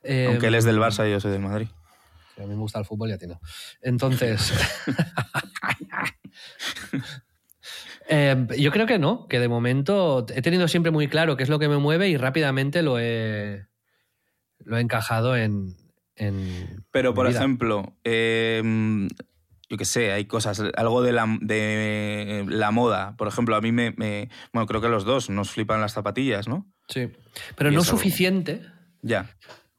Eh, Aunque él es del Barça y yo soy del Madrid. A mí me gusta el fútbol y a ti no. Entonces. Eh, yo creo que no, que de momento he tenido siempre muy claro qué es lo que me mueve y rápidamente lo he, lo he encajado en. en Pero, por vida. ejemplo, eh, yo qué sé, hay cosas, algo de la, de la moda. Por ejemplo, a mí me, me- Bueno, creo que los dos nos flipan las zapatillas, ¿no? Sí. Pero Y no suficiente Ya.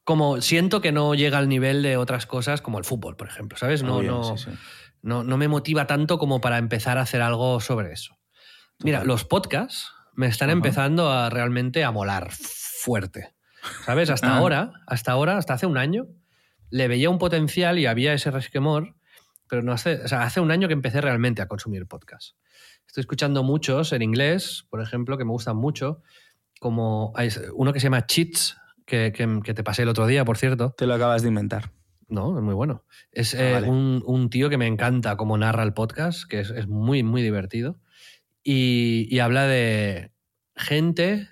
como siento que no llega al nivel de otras cosas como el fútbol, por ejemplo, ¿sabes? No, Obvio, no, sí, sí. no, no me motiva tanto como para empezar a hacer algo sobre eso. Mira, los podcasts me están Ajá. empezando a realmente a molar fuerte. ¿Sabes? Hasta Ah. ahora, hasta ahora, hasta hace un año, le veía un potencial y había ese resquemor, pero no hace, o sea, hace un año que empecé realmente a consumir podcasts. Estoy escuchando muchos en inglés, por ejemplo, que me gustan mucho, como hay uno que se llama Cheats, que, que- que te pasé el otro día, por cierto. Te lo acabas de inventar. No, es muy bueno. Es Ah, eh, vale. un, un tío que me encanta cómo narra el podcast, que es, es muy, muy divertido. Y, y habla de gente,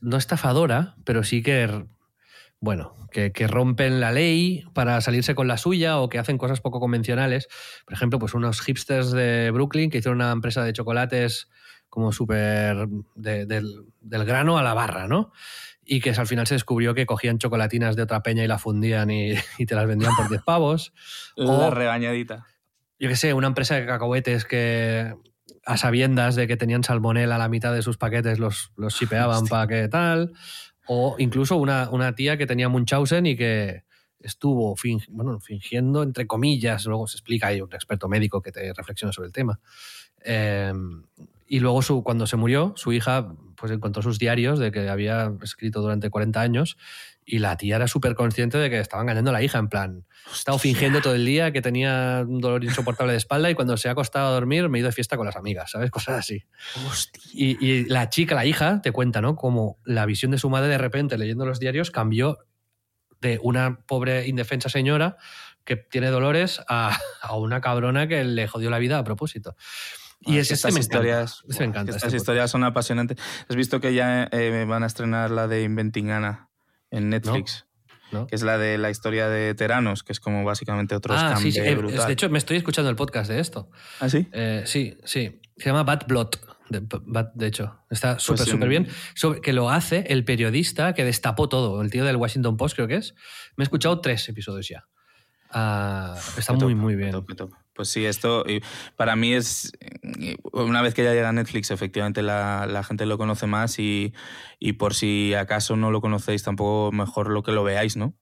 no estafadora, pero sí que, bueno, que, que rompen la ley para salirse con la suya o que hacen cosas poco convencionales. Por ejemplo, pues unos hipsters de Brooklyn que hicieron una empresa de chocolates como súper de- del, del grano a la barra, ¿no? Y que al final se descubrió que cogían chocolatinas de otra peña y la fundían y, y te las vendían por 10 pavos. La O- regañadita. yo qué sé, una empresa de cacahuetes que a sabiendas de que tenían salmonela a la mitad de sus paquetes los, los shipeaban para que tal. O incluso una, una tía que tenía Munchausen y que estuvo bueno, fingiendo, entre comillas, luego se explica, hay un experto médico que te reflexiona sobre el tema. Eh, y luego su, cuando se murió, su hija pues encontró sus diarios de que había escrito durante 40 años y la tía era súper consciente de que estaba engañando a la hija, en plan, he estado fingiendo todo el día que tenía un dolor insoportable de espalda y cuando se ha acostado a dormir me he ido de fiesta con las amigas, ¿sabes? Cosas así. Y, y la chica, la hija, te cuenta, ¿no? Como la visión de su madre de repente leyendo los diarios cambió de una pobre indefensa señora que tiene dolores a, a una cabrona que le jodió la vida a propósito. Y Ah, es que estas me historias, encanta. Me encanta. este estas historias son apasionantes. ¿Has visto que ya eh, van a estrenar la de Inventing Anna en Netflix? ¿no? Que es la de la historia de Teranos, que es como básicamente otro Ah, sí, sí. escambe eh. De hecho, me estoy escuchando el podcast de esto. ¿Ah, sí? Eh, sí, sí. Se llama Bad Blood. De, hecho, está súper, Pues súper bien. Sobre- que lo hace el periodista que destapó todo, el tío del Washington Post, creo que es. Me he escuchado tres episodios ya. Ah, está muy, top, muy bien. top, top. Pues sí, esto para mí es. Una vez que ya llega Netflix, efectivamente la, la gente lo conoce más y, y por si acaso no lo conocéis, tampoco mejor lo que lo veáis, ¿no?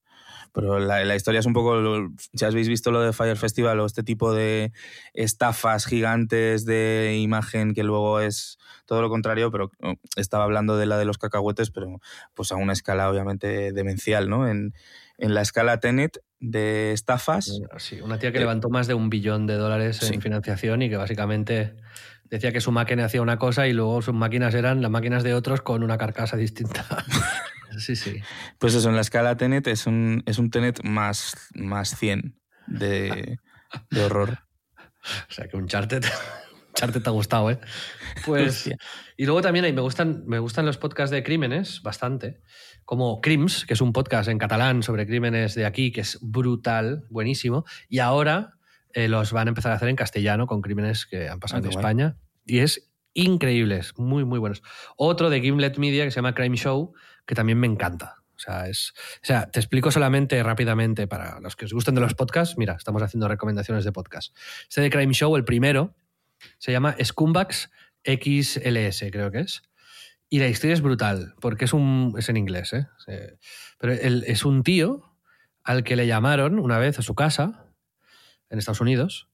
Pero la, la historia es un poco, lo- si habéis visto lo de Fire Festival o este tipo de estafas gigantes de imagen que luego es todo lo contrario, pero oh, estaba hablando de la de los cacahuetes, pero pues a una escala obviamente demencial, ¿no? En, en la escala Tenet de estafas, Sí, una tía que Eh, levantó más de un billón de dólares en sí. financiación y que básicamente decía que su máquina hacía una cosa y luego sus máquinas eran las máquinas de otros con una carcasa distinta. sí, sí. pues eso, en la escala Tenet es un, es un Tenet más, más 100 de, de horror. O sea, que un chartet, chartet te ha gustado, ¿eh? Pues, y luego también ahí me gustan, me gustan los podcasts de crímenes bastante, como Crims, que es un podcast en catalán sobre crímenes de aquí, que es brutal, buenísimo, y ahora eh, los van a empezar a hacer en castellano con crímenes que han pasado Ah, en. España, y es increíble, es muy, muy buenos. Otro de Gimlet Media que se llama Crime Show, que también me encanta. O sea, es, o sea, te explico solamente rápidamente para los que os gusten de los podcasts. Mira, estamos haciendo recomendaciones de podcast. Este de Crime Show, el primero, se llama Scumbags XLS, creo que es. Y la historia es brutal, porque es, un, es en inglés, ¿eh? Pero es un tío al que le llamaron una vez a su casa en Estados Unidos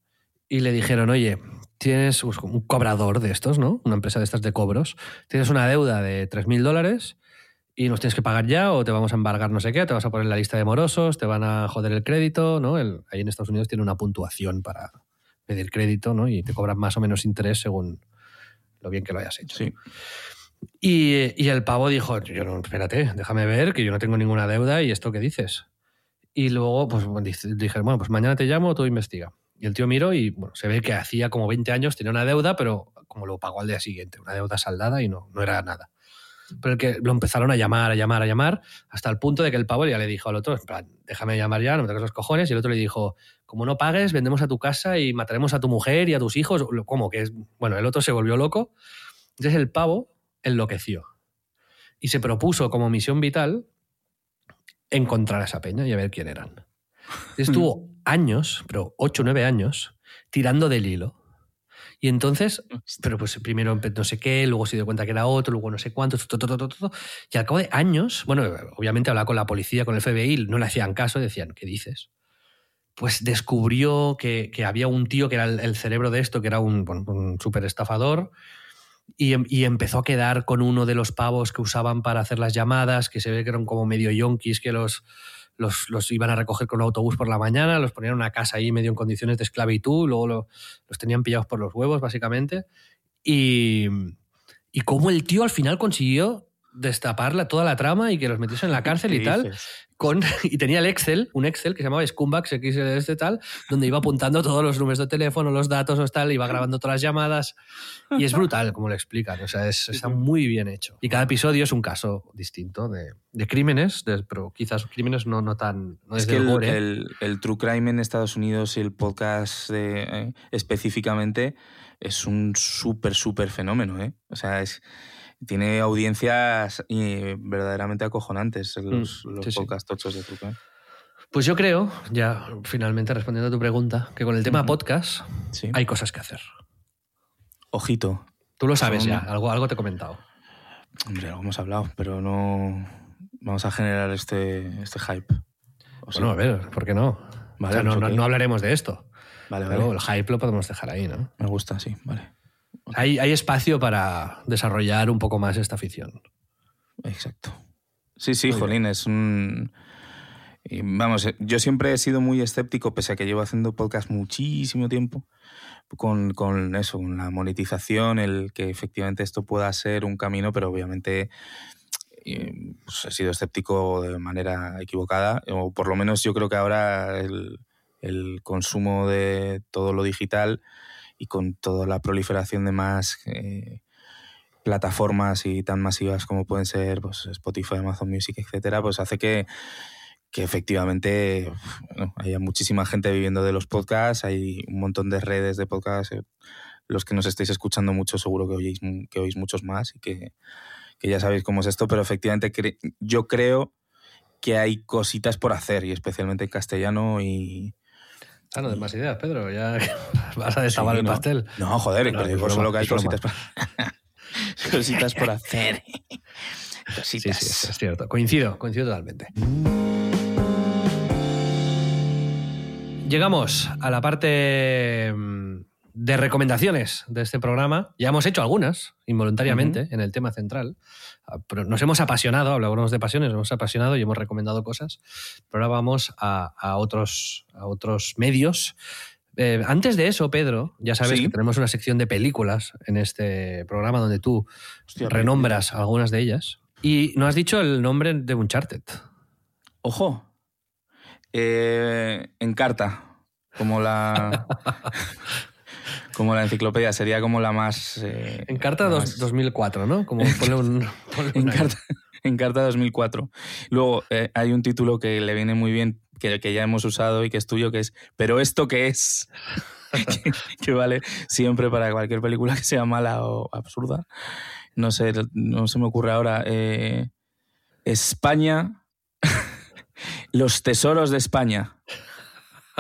y le dijeron, oye, tienes un cobrador de estos, ¿no? Una empresa de estas de cobros. Tienes una deuda de 3.000 dólares y nos tienes que pagar ya o te vamos a embargar no sé qué, te vas a poner en la lista de morosos, te van a joder el crédito, ¿no? Ahí en Estados Unidos tiene una puntuación para pedir crédito, ¿no? Y te cobran más o menos interés según lo bien que lo hayas hecho. Sí. Y, y el pavo dijo, yo no, espérate, déjame ver que yo no tengo ninguna deuda y esto que dices. Y luego, pues dije, bueno, pues mañana te llamo, tú investiga. Y el tío miró y bueno, se ve que hacía como 20 años tenía una deuda, pero como lo pagó al día siguiente, una deuda saldada y no, no era nada. Pero el que lo empezaron a llamar, a llamar, a llamar, hasta el punto de que el pavo ya le dijo al otro, en plan, déjame llamar ya, no me toques los cojones. Y el otro le dijo, como no pagues, vendemos a tu casa y mataremos a tu mujer y a tus hijos. Como que es. Bueno, el otro se volvió loco. Entonces el pavo enloqueció y se propuso como misión vital encontrar a esa peña y a ver quién eran. Estuvo años, pero 8 o 9 años, tirando del hilo. Y entonces, pero pues primero no sé qué, luego se dio cuenta que era otro, luego no sé cuánto, to, to, to, to, to, y al cabo de años, bueno, obviamente hablaba con la policía, con el FBI, no le hacían caso, decían, ¿qué dices? Pues descubrió que, que había un tío que era el, el cerebro de esto, que era un, un súper estafador, y, em- y empezó a quedar con uno de los pavos que usaban para hacer las llamadas, que se ve que eran como medio yonkis, que los, los, los iban a recoger con un autobús por la mañana, los ponían en una casa ahí medio en condiciones de esclavitud, luego lo- los tenían pillados por los huevos, básicamente. Y, y cómo el tío al final consiguió destapar la- toda la trama y que los metiese en la cárcel y ¿Qué tal. dices? Con, y tenía el Excel, un Excel que se llamaba Scumbags XLS este tal, donde iba apuntando todos los números de teléfono, los datos, o tal, iba grabando todas las llamadas. Y es brutal como lo explican, o sea, es- está muy bien hecho. Y cada episodio es un caso distinto de, de crímenes, de- pero quizás crímenes no, no tan. No Es que el el, gore. el- el True Crime en Estados Unidos y el podcast de, eh, específicamente es un súper, súper fenómeno. ¿eh? O sea, es, tiene audiencias eh, verdaderamente acojonantes los, Mm, los sí, sí. podcast tochos de Crime. Pues yo creo, ya finalmente respondiendo a tu pregunta, que con el tema podcast Sí. hay cosas que hacer. Ojito. Tú lo sabes ya, algo, algo te he comentado. Hombre, algo hemos hablado, pero no vamos a generar este, este hype. ¿O sí? Bueno, a ver, ¿por qué no? Vale, O sea, no, pues no- no hablaremos de esto. Vale, Pero vale. el hype lo podemos dejar ahí, ¿no? Me gusta, sí, vale. Hay, hay espacio para desarrollar un poco más esta afición. Exacto. Sí, sí, Muy Jolín, es un... y Vamos, eh, yo siempre he sido muy escéptico, pese a que llevo haciendo podcast muchísimo tiempo, con, con eso, con la monetización, el que efectivamente esto pueda ser un camino, pero obviamente eh, pues he sido escéptico de manera equivocada, o por lo menos yo creo que ahora el, el consumo de todo lo digital y con toda la proliferación de más eh, plataformas y tan masivas como pueden ser pues, Spotify, Amazon Music, etcétera, pues hace que, que efectivamente haya muchísima gente viviendo de los podcasts, hay un montón de redes de podcasts. eh, Los que nos estáis escuchando mucho, seguro que oís, que oís muchos más y que, que ya sabéis cómo es esto, pero efectivamente cre- yo creo que hay cositas por hacer, y especialmente en castellano y... Ah, no des más ideas, Pedro. Ya vas a destabar Sí, el ¿no? pastel. No, joder, No, pero es digo broma, solo que hay cositas por, cositas por hacer. Sí, sí, Cositas. es cierto. Coincido, coincido totalmente. llegamos a la parte mm, de recomendaciones de este programa. Ya hemos hecho algunas, involuntariamente, en el tema central. Nos hemos apasionado, hablábamos de pasiones, nos hemos apasionado y hemos recomendado cosas. Pero ahora vamos a, a otros, a otros medios. Eh, antes de eso, Pedro, ya sabes Sí. que tenemos una sección de películas en este programa donde tú Hostia, renombras algunas de ellas. Y no has dicho el nombre de Uncharted. Ojo. Eh, en carta. Como la. como la enciclopedia. Sería como la más. eh, En carta la dos- más- 2004, ¿no? Como ponle un, ponle en, carta, en carta 2004. Luego eh, hay un título que le viene muy bien, que, que ya hemos usado y que es tuyo, que es ¿Pero esto qué es? que, que vale siempre para cualquier película que sea mala o absurda. No sé, no se me ocurre ahora. eh, España. Los tesoros de España.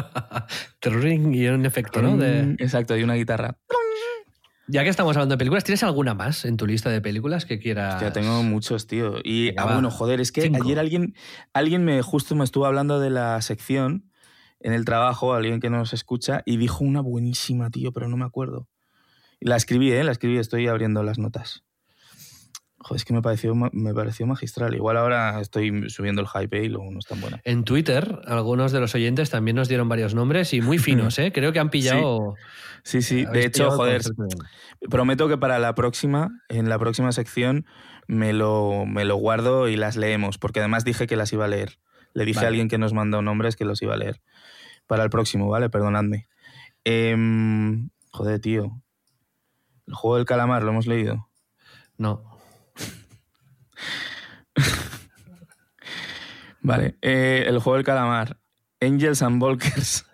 Y un efecto, ¿no? De- Mm, Exacto, y una guitarra. Ya que estamos hablando de películas, ¿tienes alguna más en tu lista de películas que quieras? Ya tengo muchos, tío. Y Venga, ah, bueno, joder, es que Cinco. ayer alguien, alguien me justo me estuvo hablando de la sección en el trabajo, alguien que nos escucha, y dijo una buenísima, tío, pero no me acuerdo. La escribí, ¿eh? La escribí, estoy abriendo las notas. Joder, es que me pareció, me pareció magistral. Igual ahora estoy subiendo el hype y luego no es tan buena. En Twitter, algunos de los oyentes también nos dieron varios nombres y muy finos, ¿eh? Creo que han pillado. Sí, sí. De hecho, joder, prometo que para la próxima, en la próxima sección, me lo, me lo guardo y las leemos, porque además dije que las iba a leer. Le dije Vale. a alguien que nos mandó nombres que los iba a leer. Para el próximo, ¿vale? Perdonadme. Em, joder, tío. El juego del calamar, ¿lo hemos leído? No. Vale. eh, el juego del calamar. Angels and Volkers.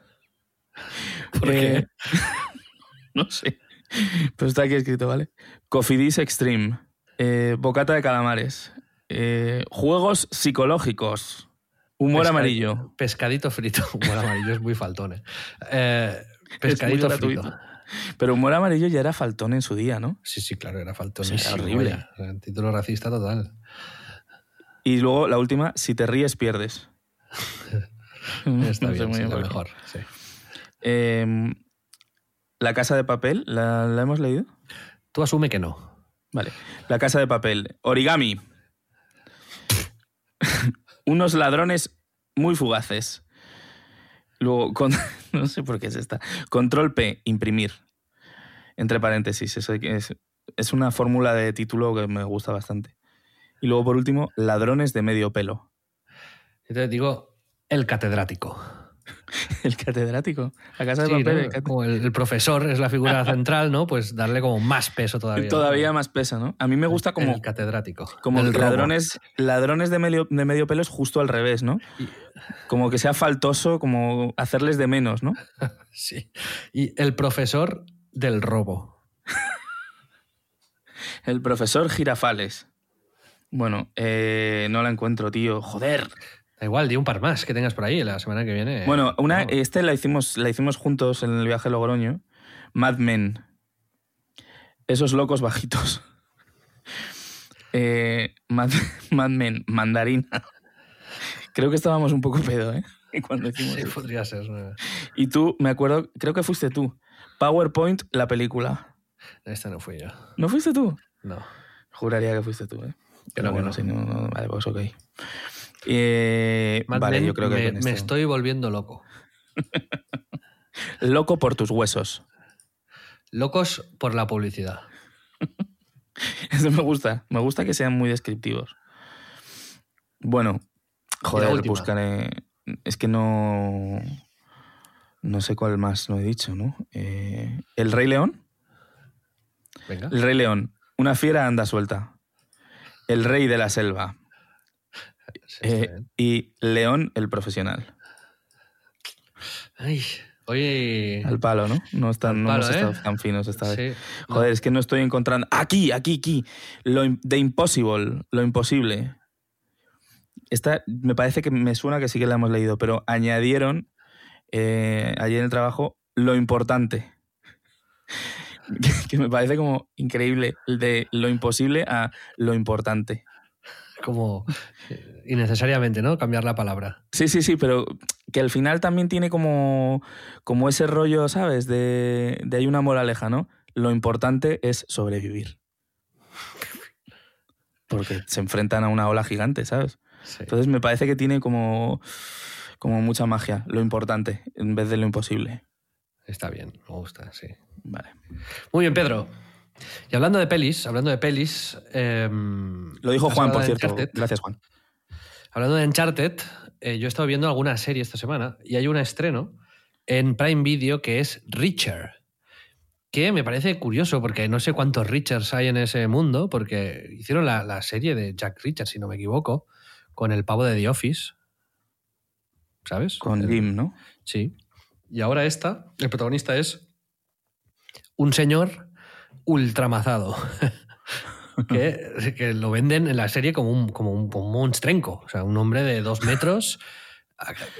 ¿Por qué? Eh, no sé. Pero está aquí escrito, ¿vale? Cofidis Extreme. eh, bocata de calamares. juegos psicológicos. Humor Pesca- amarillo. Pescadito frito. Humor amarillo es muy faltón, pescadito gratuito. frito. Pero humor amarillo ya era faltón en su día, ¿no? Sí, sí, claro, era O faltonísimo. sea, era horrible. O sea, título racista total. Y luego la última, si te ríes, pierdes. Está No sé bien, muy sí, qué. mejor. sí. Em, la casa de papel, ¿la, la hemos leído? Tú asume que no. Vale. La casa de papel. Origami. Unos ladrones muy fugaces. Luego, con- no sé por qué es esta. Control P, imprimir. Entre paréntesis. Eso que es, es una fórmula de título que me gusta bastante. Y luego, por último, ladrones de medio pelo. Yo te digo, el catedrático. El catedrático. La casa de Sí, papel. ¿no? el Como el, el profesor es la figura central, ¿no? Pues darle como más peso todavía. Todavía más pesa, ¿no? A mí me gusta como, El catedrático. como El ladrones, ladrones de medio, de medio pelo es justo al revés, ¿no? Como que sea faltoso, como hacerles de menos, ¿no? Sí. Y el profesor del robo. El profesor Girafales. Bueno, eh, no la encuentro, tío. Joder. Da igual, di un par más que tengas por ahí la semana que viene. Bueno, una, Vamos. este la hicimos, la hicimos juntos en el viaje a Logroño. Mad Men. Esos locos bajitos. Eh, Mad, Mad Men, mandarina. Creo que estábamos un poco pedo, ¿eh? Cuando hicimos Sí, podría ser. ¿no? Y tú, me acuerdo, creo que fuiste tú. PowerPoint, la película. Esta no fui yo. ¿No fuiste tú? No. Juraría que fuiste tú, ¿eh? Que Pero no, que bueno, no. si no, no, vale, pues ok. Eh, Mad vale, yo creo que me, estoy volviendo loco. Loco por tus huesos. Locos por la publicidad. Eso me gusta. Me gusta que sean muy descriptivos. Bueno, joder, buscaré. Es que no. No sé cuál más no he dicho, ¿no? Eh, El Rey León. Venga. El Rey León. Una fiera anda suelta. El Rey de la Selva. Sí, Eh, y León el Profesional. Ay, oye. Al palo, ¿no? No, están, Al no palo, hemos estado ¿eh? tan finos esta vez. Sí. Joder, es que no estoy encontrando. Aquí, aquí, aquí. Lo The Impossible, lo imposible. Esta me parece que me suena que sí que la hemos leído, pero añadieron eh, ayer en el trabajo lo importante. que, me parece como increíble. De lo imposible a lo importante. como eh, innecesariamente, ¿no? Cambiar la palabra. Sí, sí, sí, pero que al final también tiene como, como ese rollo, ¿sabes? De, de hay una moraleja, ¿no? Lo importante es sobrevivir. Porque se enfrentan a una ola gigante, ¿sabes? Sí. Entonces me parece que tiene como, como mucha magia, lo importante, en vez de lo imposible. Está bien, me gusta, sí. Vale. Muy bien, Pedro. Y hablando de pelis, hablando de pelis. em, Lo dijo Juan, por cierto. Uncharted. Gracias, Juan. Hablando de Uncharted, eh, yo he estado viendo alguna serie esta semana y hay un estreno en Prime Video que es Richer. Que me parece curioso porque no sé cuántos Richards hay en ese mundo, porque hicieron la, la serie de Jack Richard, si no me equivoco, con el pavo de The Office. ¿Sabes? Con El- Jim, ¿no? Sí. Y ahora esta, el protagonista es un señor ultramazado. que, que lo venden en la serie como un, como un, como un monstrenco. O sea, un hombre de dos metros,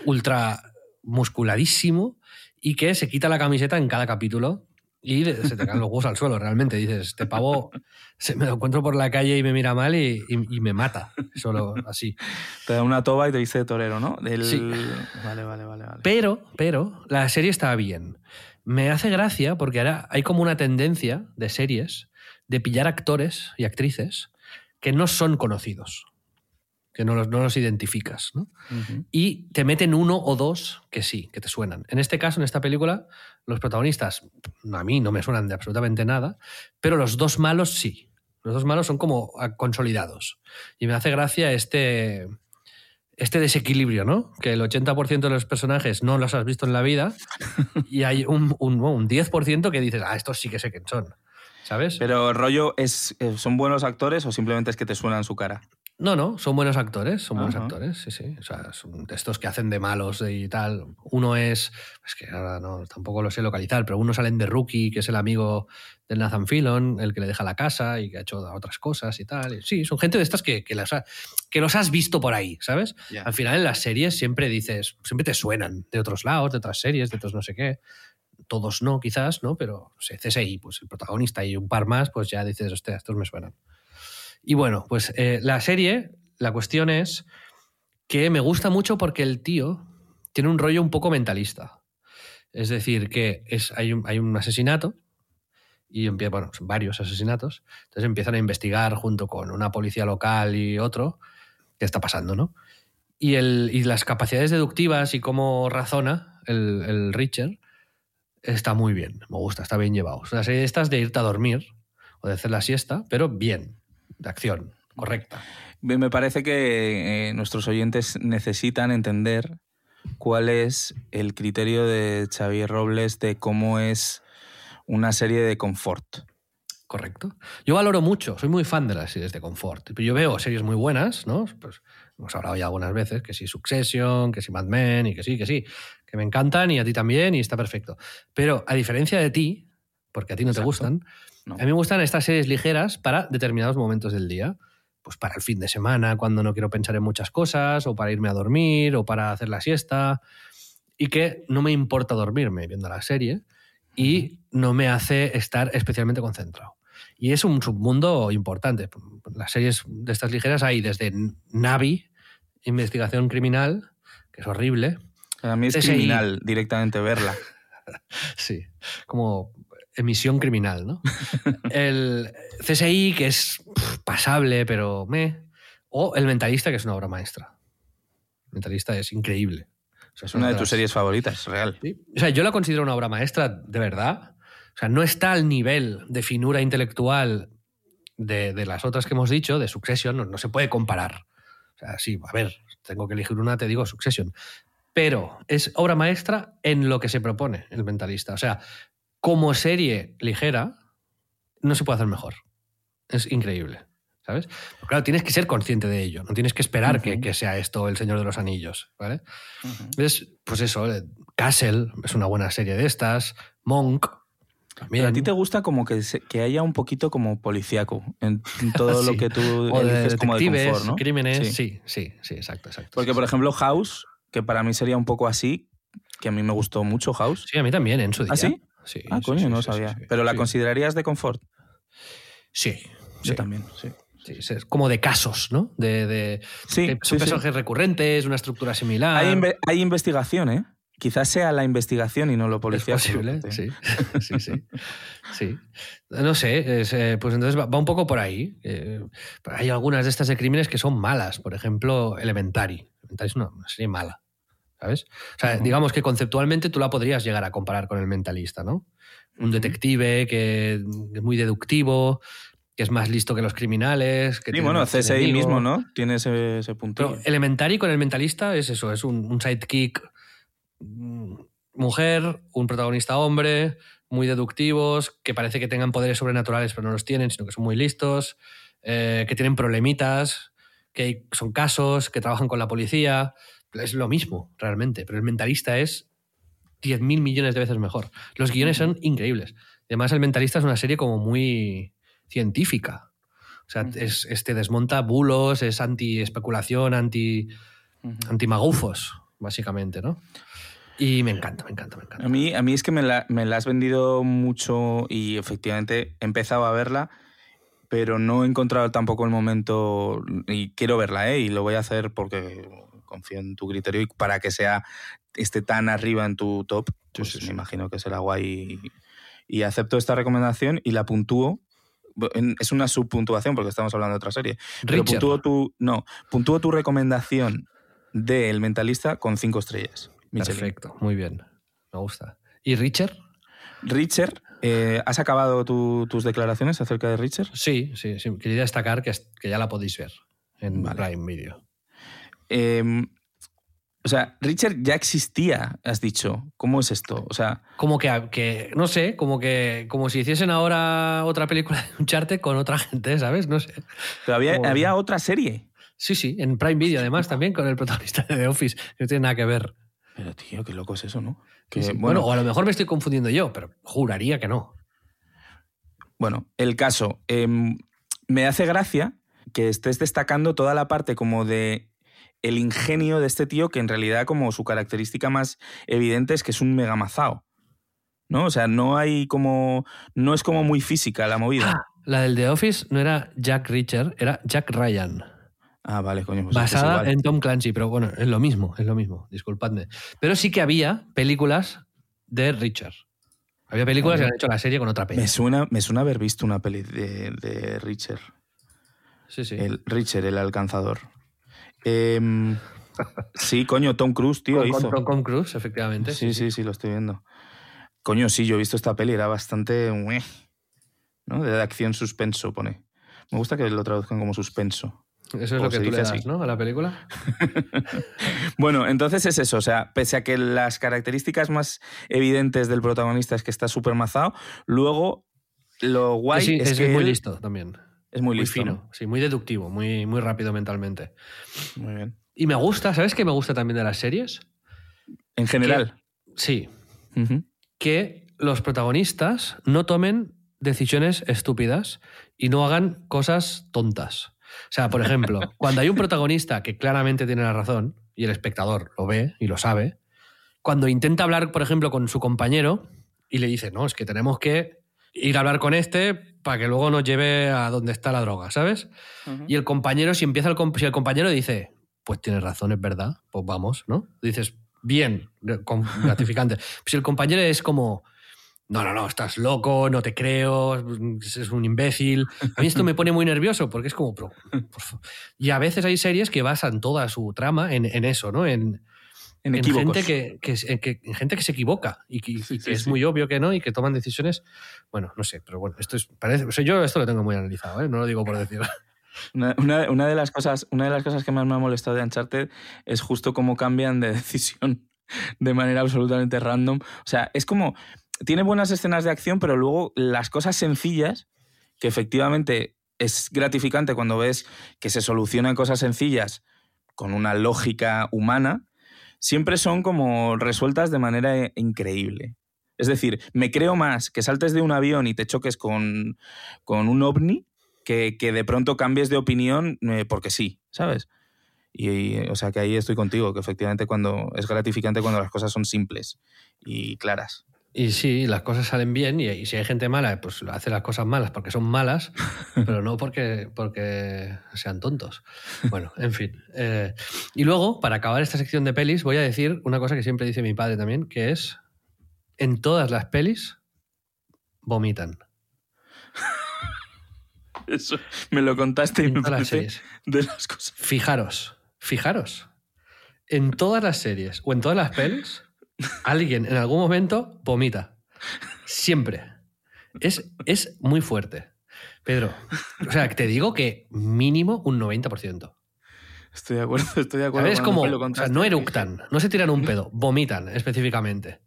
ultra musculadísimo, y que se quita la camiseta en cada capítulo y se te caen los huevos al suelo. Realmente dices, este pavo se me lo encuentro por la calle y me mira mal y, y- y me mata. Solo así. Te da una toba y te dice torero, ¿no? Del... Sí. Vale, vale, vale. vale. Pero, pero, la serie está bien. Me hace gracia porque ahora hay como una tendencia de series de pillar actores y actrices que no son conocidos, que no los, no los identificas, ¿no? Y te meten uno o dos que sí, que te suenan. En este caso, en esta película, los protagonistas a mí no me suenan de absolutamente nada, pero los dos malos sí. Los dos malos son como ah, consolidados. Y me hace gracia este, este desequilibrio, ¿no? Que el 80% de los personajes no los has visto en la vida y hay un, un, un 10% que dices, ah, estos sí que sé quién son. ¿Sabes? Pero rollo, es, eh, ¿son buenos actores o simplemente es que te suenan su cara? No, no, son buenos actores, son buenos Ajá. actores, sí, sí. O sea, son de estos que hacen de malos y tal. Uno es, es que ahora no, tampoco lo sé localizar, pero uno salen de Rookie, que es el amigo del Nathan Fillon, el que le deja la casa y que ha hecho otras cosas y tal. Sí, son gente de estas que, que, las ha- que los has visto por ahí, ¿sabes? Al final en las series siempre dices, siempre te suenan de otros lados, de otras series, de otros no sé qué. Todos no, quizás, ¿no? Pero no sé, CSI, pues el protagonista y un par más, pues ya dices, hostia, estos me suenan. Y bueno, pues eh, la serie, la cuestión es que me gusta mucho porque el tío tiene un rollo un poco mentalista. Es decir, que es, hay, un, hay un asesinato y empieza, bueno, son varios asesinatos. Entonces empiezan a investigar junto con una policía local y otro qué está pasando, ¿no? Y, el, y las capacidades deductivas y cómo razona el, el Richard está muy bien, me gusta, está bien llevado. Es una serie de estas de irte a dormir o de hacer la siesta, pero bien, de acción, correcta. Me parece que eh, nuestros oyentes necesitan entender cuál es el criterio de Xavier Robles de cómo es una serie de confort. Correcto. Yo valoro mucho, soy muy fan de las series de confort. Yo veo series muy buenas, ¿no? Pues hemos hablado ya algunas veces, que sí Succession, que sí Mad Men, y que sí, que sí, que me encantan y a ti también y está perfecto. Pero a diferencia de ti, porque a ti no te gustan, No. a mí me gustan estas series ligeras para determinados momentos del día. Pues para el fin de semana, cuando no quiero pensar en muchas cosas, o para irme a dormir, o para hacer la siesta. Y que no me importa dormirme viendo la serie y no me hace estar especialmente concentrado. Y es un submundo importante. Las series de estas ligeras hay desde Navi, investigación criminal, que es horrible. Para mí es CSI. criminal directamente verla. Sí, como emisión criminal, ¿no? El CSI, que es pff, pasable, pero me. O El Mentalista, que es una obra maestra. El Mentalista es increíble. O sea, Es una de tus series favoritas, real. Sí. O sea, yo la considero una obra maestra de verdad. O sea, no está al nivel de finura intelectual de, de las otras que hemos dicho, de Succession, no, no se puede comparar. O sea, sí, a ver, tengo que elegir una, te digo Succession. Pero es obra maestra en lo que se propone el mentalista. O sea, como serie ligera, no se puede hacer mejor. Es increíble. ¿Sabes? Pero claro, tienes que ser consciente de ello. No tienes que esperar que, que sea esto el Señor de los Anillos. ¿Vale? Es, pues eso, eh, Castle es una buena serie de estas, Monk también. Pero a ti te gusta como que, se- que haya un poquito como policíaco en, en todo Sí. lo que tú o de eliges como de detectives, confort, ¿no? crímenes, Sí. sí. sí, sí, exacto, exacto. Porque, sí, por ejemplo, House, que para mí sería un poco así, que a mí me gustó mucho House. Sí, a mí también, en su día. ¿Ah, sí? Sí, ah, coño, sí, no sí, sabía. Pero la considerarías de confort. Sí, Yo sí. también, sí. Sí, es como de casos, ¿no? De, de, Sí, de- son sí. personajes recurrentes, una estructura similar. Hay, inve- hay investigación, ¿eh? Quizás sea la investigación y no lo Es policial. posible, sí. sí, sí. Sí. No sé, es, eh, pues entonces va, va un poco por ahí. Eh, hay algunas de estas de crímenes que son malas. Por ejemplo, Elementary. Elementary es una, una serie mala. ¿Sabes? O sea, digamos que conceptualmente tú la podrías llegar a comparar con el mentalista, ¿no? Un detective que es muy deductivo, que es más listo que los criminales. Que Sí, bueno, CSI enemigo. mismo, ¿no? Tiene ese, ese puntillo. Pero Elementary con el mentalista es eso, es un, un sidekick mm, mujer, un protagonista hombre, muy deductivos, que parece que tengan poderes sobrenaturales pero no los tienen, sino que son muy listos, eh, que tienen problemitas, que son casos, que trabajan con la policía. Es lo mismo, realmente, pero el mentalista es 10.000 millones de veces mejor. Los guiones son increíbles. Además, el mentalista es una serie como muy científica. O sea, es, este desmonta bulos, es anti-especulación, anti, anti-magufos, básicamente, ¿no? Y me encanta, me encanta, me encanta. A mí, a mí es que me la, me la has vendido mucho y efectivamente he empezado a verla, pero no he encontrado tampoco el momento y quiero verla, ¿eh? Y lo voy a hacer porque confío en tu criterio y para que sea esté tan arriba en tu top, pues me imagino que será guay. Y, y acepto esta recomendación y la puntúo. Es una subpuntuación porque estamos hablando de otra serie. Pero Richard. puntúo tu, no, puntúo tu recomendación de El Mentalista con cinco estrellas. Michelin. Perfecto, muy bien. Me gusta. ¿Y Richard? Richard, eh, ¿has acabado tu- tus declaraciones acerca de Richard? Sí, sí, sí. Quería destacar que, es- que ya la podéis ver en Vale. Prime Video. Eh, o sea, Richard ya existía, has dicho. ¿Cómo es esto? O sea, Como que, que, no sé, como que como si hiciesen ahora otra película de Uncharted con otra gente, ¿sabes? No sé. pero había, Como- había otra serie. Sí, sí, en Prime Video además también con el protagonista de The Office, no tiene nada que ver. Pero tío, qué loco es eso, ¿no? Que, Sí, sí. bueno, Bueno, o a lo mejor me estoy confundiendo yo, pero juraría que no. Bueno, el caso. em, me hace gracia que estés destacando toda la parte como de el ingenio de este tío, que en realidad como su característica más evidente es que es un megamazao. ¿No? O sea, no hay como. No es como muy física la movida. Ah, la del The Office no era Jack Richard, era Jack Ryan. Ah, vale, coño. Pues es basada en Tom Clancy, pero bueno, es lo mismo, es lo mismo, disculpadme. Pero sí que había películas de Richard. Había películas que han hecho la serie con otra peli. Me suena, me suena haber visto una peli de, de Richard. Sí, sí. El Richard, el alcanzador. Em, sí, coño, Tom Cruise, tío, con, hizo. con Tom Cruise, efectivamente. Sí, sí, sí, lo estoy viendo. Coño, sí, yo he visto esta peli, era bastante. ¿no? De acción suspenso, pone. Me gusta que lo traduzcan como suspenso. Eso es O lo que tú le das, así. ¿no? A la película. Bueno, entonces es eso, o sea, pese a que las características más evidentes del protagonista es que está súper mazado, luego lo guay Sí, es, es, que muy él listo también. Es muy Muy listo. fino, ¿no? sí, muy deductivo, muy, muy rápido mentalmente. Muy bien. Y me gusta, ¿sabes qué me gusta también de las series? En general. Sí, que los protagonistas no tomen decisiones estúpidas y no hagan cosas tontas. O sea, por ejemplo, cuando hay un protagonista que claramente tiene la razón y el espectador lo ve y lo sabe, cuando intenta hablar, por ejemplo, con su compañero y le dice, no, es que tenemos que ir a hablar con este para que luego nos lleve a donde está la droga, ¿sabes? Y el compañero, si empieza el, si el compañero dice, pues tienes razón, es verdad, pues vamos, ¿no? Dices, bien, gratificante. si el compañero es como, no, no, no, estás loco, no te creo, es un imbécil. A mí esto me pone muy nervioso porque es como, y a veces hay series que basan toda su trama en, en eso, ¿no? En, En gente que, que, en que- en gente que se equivoca y que, y que sí, es sí. muy obvio que no y que toman decisiones. Bueno, no sé, pero bueno, esto es. Parece, o sea, yo esto lo tengo muy analizado, ¿eh? no lo digo por decir. Una, una- una de las cosas, una de las cosas que más me ha molestado de Uncharted es justo cómo cambian de decisión de manera absolutamente random. O sea, es como. Tiene buenas escenas de acción, pero luego las cosas sencillas, que efectivamente es gratificante cuando ves que se solucionan cosas sencillas con una lógica humana, siempre son como resueltas de manera eh, increíble. Es decir, me creo más que saltes de un avión y te choques con, con un ovni que, que de pronto cambies de opinión eh, porque sí, ¿sabes? Y, y, o sea que ahí estoy contigo, que efectivamente cuando es gratificante cuando las cosas son simples y claras. Y sí, las cosas salen bien y, y si hay gente mala, pues hace las cosas malas porque son malas, pero no porque, porque sean tontos. Bueno, en fin. Eh, y luego, para acabar esta sección de pelis, voy a decir una cosa que siempre dice mi padre también, que es, en todas las pelis, vomitan. Eso me lo contaste y En me todas las series. de las cosas. Fijaros, fijaros. En todas las series o en todas las pelis, alguien en algún momento vomita. Siempre. Es, es muy fuerte. Pedro, o sea, te digo que mínimo un 90%. Estoy de acuerdo, estoy de acuerdo. Es como, o sea, no eructan, no se tiran un pedo, vomitan específicamente.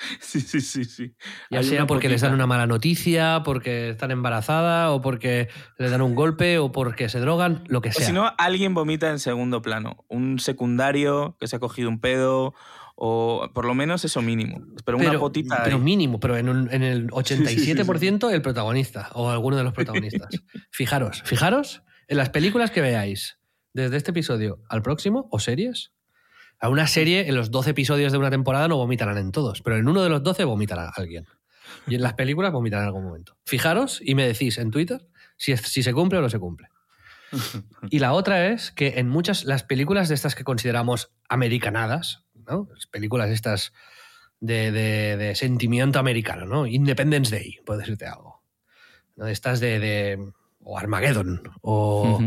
Sí, sí, sí, sí. Ya Hay sea porque les dan una mala noticia, porque están embarazada, o porque les dan un golpe, o porque se drogan, lo que O sea. si no, alguien vomita en segundo plano. Un secundario que se ha cogido un pedo, o por lo menos eso mínimo. Pero, una potita. pero ahí. mínimo, pero en, un- en el sí, sí, sí. 87% el protagonista o alguno de los protagonistas. fijaros, fijaros en las películas que veáis, desde este episodio al próximo, o series. A una serie, en los 12 episodios de una temporada no vomitarán en todos, pero en uno de los 12 vomitará alguien. Y en las películas vomitarán en algún momento. Fijaros y me decís en Twitter si, es- si se cumple o no se cumple. Y la otra es que en muchas, las películas de estas que consideramos americanadas, ¿no? Las películas estas de, de- de sentimiento americano, ¿no? Independence Day, puedo decirte algo. ¿no? Estas de, de- o Armageddon, o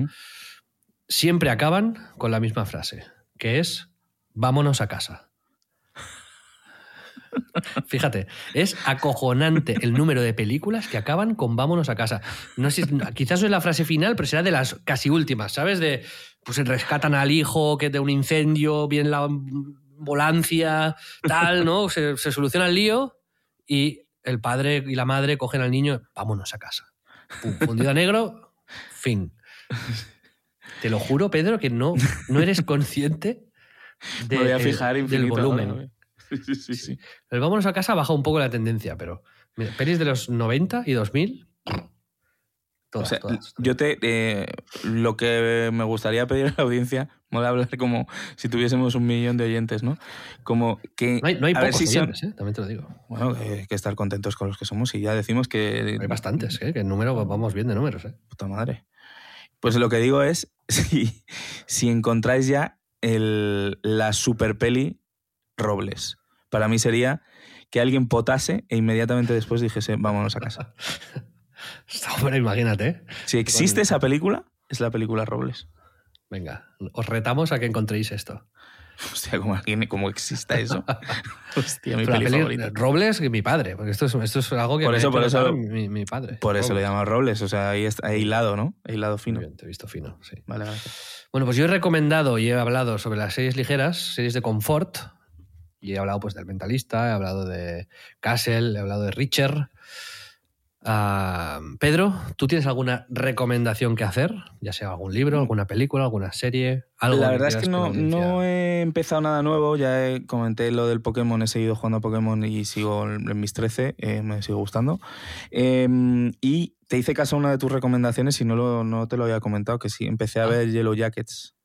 siempre acaban con la misma frase, que es vámonos a casa. Fíjate, es acojonante el número de películas que acaban con vámonos a casa. No sé, quizás no es la frase final, pero será de las casi últimas, ¿sabes? De pues rescatan al hijo que de un incendio, viene la ambulancia, tal, ¿no? Se, se soluciona el lío y el padre y la madre cogen al niño, vámonos a casa. Pum, fundido a negro, fin. Te lo juro, Pedro, que no, no eres consciente de- Me voy a el- del volumen. ahora, Sí, sí, sí, sí. El vámonos a casa baja un poco la tendencia, pero mira, pelis de los 90 y 2000, todas, O sea, todas. yo te. eh, lo que me gustaría pedir a la audiencia, mola hablar como si tuviésemos un millón de oyentes, ¿no? Como que. No hay, no hay a ver pocos si son- oyentes, ¿eh? también te lo digo. Bueno, que hay que estar contentos con los que somos y ya decimos que. Hay bastantes, ¿eh? que en número vamos bien de números. ¿eh? Puta madre. Pues lo que digo es, si, si encontráis ya el, la super peli Robles, para mí sería que alguien potase e inmediatamente después dijese, vámonos a casa. Hombre, imagínate. ¿eh? Si existe esa película, es la película Robles. Venga, os retamos a que encontréis esto. Hostia, como, como exista eso. Hostia, mi peli favorita. Robles y mi padre, porque esto es, esto es algo que Por me eso, ha por eso- mi, mi padre. Por eso le Robles. llamo Robles, o sea, ahí está ahí hilado, ¿no? Ahí hilado Muy fino. bien, te he visto fino, sí. Vale, vale. Bueno, pues yo he recomendado y he hablado sobre las series ligeras, series de confort. Y he hablado pues del Mentalista, he hablado de Castle, he hablado de Richard. Ah, Pedro, ¿tú tienes alguna recomendación que hacer? Ya sea algún libro, alguna película, alguna serie, algo. La verdad es que no, he empezado nada nuevo, ya he- comenté lo del Pokémon, he seguido jugando a Pokémon y sigo en mis 13, eh, me sigue gustando. Eh, y te hice caso a una de tus recomendaciones y no, lo- no te lo había comentado, que sí, empecé a Ah. ver Yellow Jackets.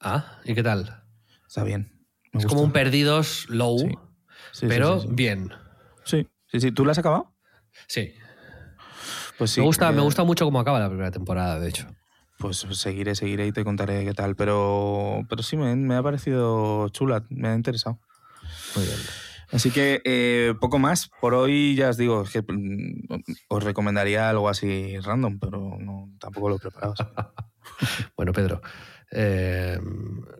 Ah, ¿y qué tal? Está bien. me Es gusta. como un perdidos low, Sí. Sí, sí, pero sí. bien. Sí, sí, sí. ¿Tú la has acabado? Sí. Pues sí. me, gusta, me gusta mucho cómo acaba la primera temporada, de hecho. Pues seguiré, seguiré y te contaré qué tal. Pero, pero sí, me, me ha parecido chula, me ha interesado. Muy bien. Así que eh, poco más. Por hoy ya os digo, es que mm, os recomendaría algo así random, pero no, tampoco lo he preparado. Bueno, Pedro, eh,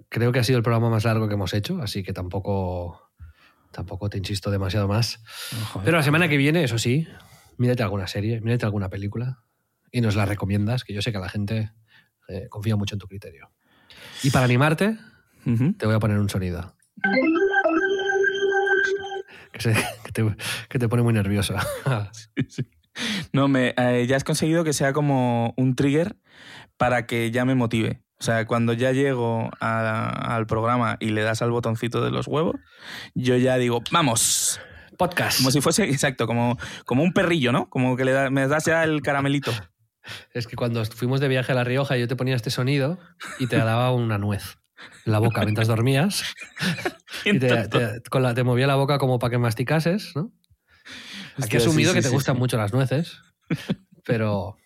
creo que ha sido el programa más largo que hemos hecho, así que tampoco, tampoco te insisto demasiado más. Pero la semana que viene, eso sí, mírate alguna serie, mírate alguna película y nos la recomiendas, que yo sé que la gente eh, confía mucho en tu criterio. Y para animarte, te voy a poner un sonido. Que, se- que te, que te pone muy nervioso. No, me, eh, ya has conseguido que sea como un trigger para que ya me motive. O sea, cuando ya llego a- al programa y le das al botoncito de los huevos, yo ya digo, vamos. Podcast. Como si fuese, exacto, como, como un perrillo, ¿no? Como que le da- me das ya el caramelito. Es que cuando fuimos de viaje a La Rioja yo te ponía este sonido y te daba una nuez en la boca mientras dormías y te, te- con la- te movía la boca como para que masticases, ¿no? Aquí he sí, asumido sí, que te sí, gustan sí. mucho las nueces, pero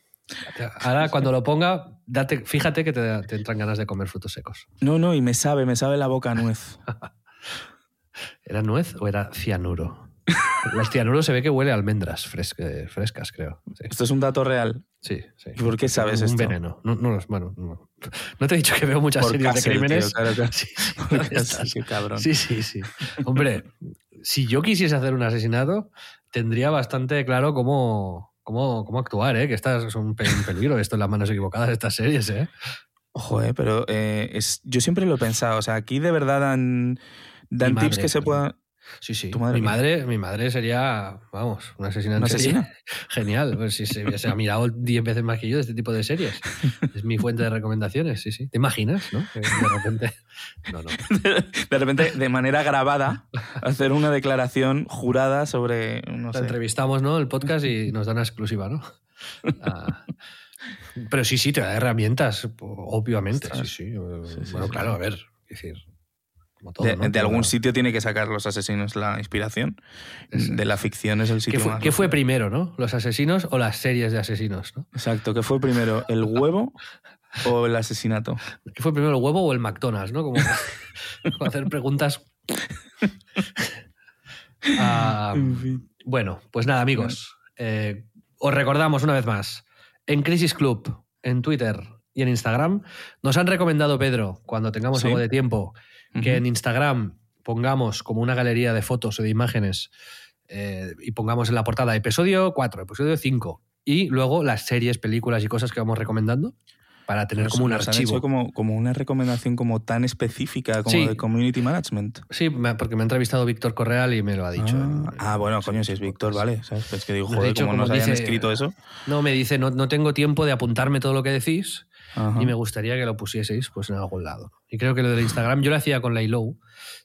ahora cuando lo ponga, date, fíjate que te, te entran ganas de comer frutos secos. No, no, y me sabe, me sabe la boca a nuez. ¿Era nuez o era cianuro? El cianuro se ve que huele a almendras fresque- frescas, creo. Sí, Esto es un dato real. sí. sí. ¿Y por qué sabes un esto? veneno. No, no, bueno, no. No te he dicho que veo muchas Por series de tío, crímenes. claro, claro. Sí, sí. Sí, sí, sí. Hombre, si yo quisiese hacer un asesinato, tendría bastante claro cómo, cómo, cómo actuar, ¿eh? Que estás es un, pe- un peligro esto en las manos equivocadas de estas series, ¿eh? Ojo, eh, pero eh, es, yo siempre lo he pensado. O sea, aquí de verdad dan, tips que se puedan. Sí, sí. ¿Tu madre mi, madre, mi madre sería, vamos, una asesina ¿Una asesina? Genial. Pues si se, se ha mirado 10 veces más que yo de este tipo de series. Es mi fuente de recomendaciones, sí, sí. ¿Te imaginas, no? Que de repente. No, no. De repente, de manera grabada, hacer una declaración jurada sobre. No La sé. entrevistamos, ¿no? El podcast y nos da una exclusiva, ¿no? Ah, pero sí, sí, te da herramientas, obviamente. Sí, Ostras. sí. Sí, sí, bueno, sí. claro, a ver, es decir, como todo, De, ¿no? de Pero algún claro. sitio tiene que sacar los asesinos la inspiración. De la ficción es el ¿Qué sitio fue, más. qué fue primero, no? ¿Los asesinos o las series de asesinos, no? Exacto. ¿Qué fue primero, el huevo o el asesinato? ¿Qué fue primero, el huevo o el McDonald's, no? Como, como hacer preguntas. Ah, En fin. Bueno, pues nada, amigos. eh, os recordamos una vez más. En Crisis Club, en Twitter y en Instagram, nos han recomendado, Pedro, cuando tengamos Sí. algo de tiempo, que en Instagram pongamos como una galería de fotos o de imágenes eh, y pongamos en la portada episodio 4, episodio 5 y luego las series, películas y cosas que vamos recomendando para tener Nos- como un archivo. hecho como, como una recomendación como tan específica como Sí. de community management. Sí, porque me ha entrevistado Víctor Correal y me lo ha dicho. en- Ah, ah, bueno, en- coño, si es Víctor, vale. ¿sabes? Es que digo, Me ha joder, dicho como como nos hayan escrito eso. No, me dice, no, no tengo tiempo de apuntarme todo lo que decís Ajá. y me gustaría que lo pusieseis pues, en algún lado. Y creo que lo del Instagram yo lo hacía con la ILO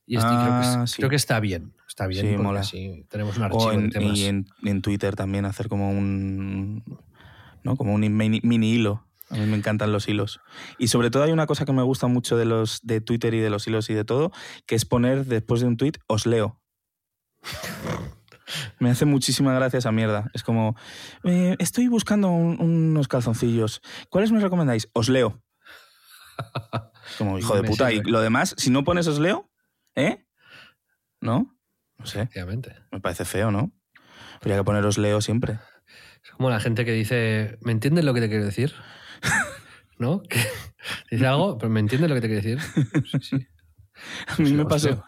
y este, creo, que, Ah, sí. creo que está bien. Está bien Sí, porque mola. así tenemos un archivo en, de temas. y en, en Twitter también hacer como un. ¿no? Como un mini, mini hilo. A mí me encantan los hilos. Y sobre todo hay una cosa que me gusta mucho de los de Twitter y de los hilos y de todo, que es poner después de un tweet, os leo. Me hace muchísima gracia esa mierda. Es como, eh, estoy buscando un- unos calzoncillos. ¿Cuáles me recomendáis? Os leo. Es como, hijo de puta. Y lo demás, si no pones os leo, ¿eh? ¿No? No sé. Me parece feo, ¿no? Habría que poner os leo siempre. Es como la gente que dice, ¿me entiendes lo que te quiero decir? ¿No? Que dice algo, pero ¿me entiendes lo que te quiero decir? Sí, sí. A mí me pasó.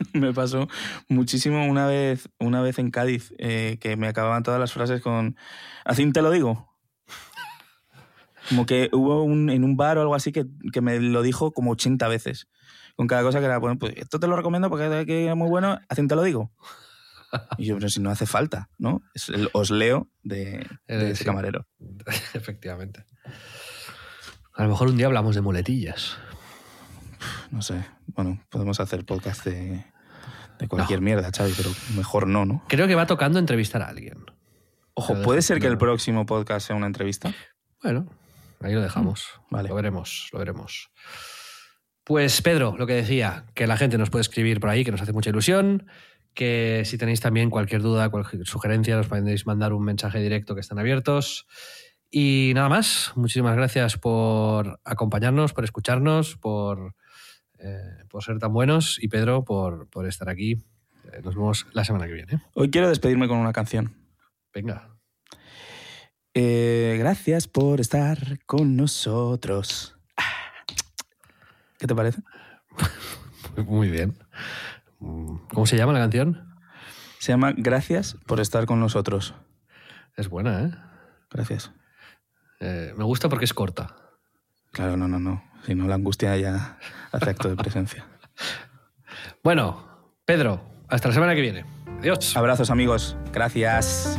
me pasó muchísimo una vez, una vez en Cádiz eh, que me acababan todas las frases con así te lo digo. Como que hubo un, en un bar o algo así que, que me lo dijo como 80 veces. Con cada cosa que era, bueno, pues esto te lo recomiendo porque que es muy bueno, así te lo digo. Y yo, pero si no hace falta, ¿no? Es el os leo de, de Eh, ese camarero. Efectivamente. A lo mejor un día hablamos de muletillas. No sé. Bueno, podemos hacer podcast de, de cualquier mierda, Xavi, pero mejor no, ¿no? Creo que va tocando entrevistar a alguien. Ojo, ¿puede ser que el próximo podcast sea una entrevista? Bueno, ahí lo dejamos. Vale. Lo veremos, lo veremos. Pues Pedro, lo que decía, que la gente nos puede escribir por ahí, que nos hace mucha ilusión, que si tenéis también cualquier duda, cualquier sugerencia, nos podéis mandar un mensaje directo que están abiertos. Y nada más, muchísimas gracias por acompañarnos, por escucharnos, por, eh, por ser tan buenos y Pedro por, por estar aquí. Eh, Nos vemos la semana que viene. Hoy quiero despedirme con una canción. Venga. Eh, gracias por estar con nosotros. ¿Qué te parece? Muy bien. Mm, ¿Cómo se llama la canción? Se llama Gracias por estar con nosotros. Es buena, ¿eh? Gracias. Eh, me gusta porque es corta. Claro, no, no, no. Si no, la angustia ya hace acto de presencia. Bueno, Pedro, hasta la semana que viene. Adiós. Abrazos, amigos. Gracias.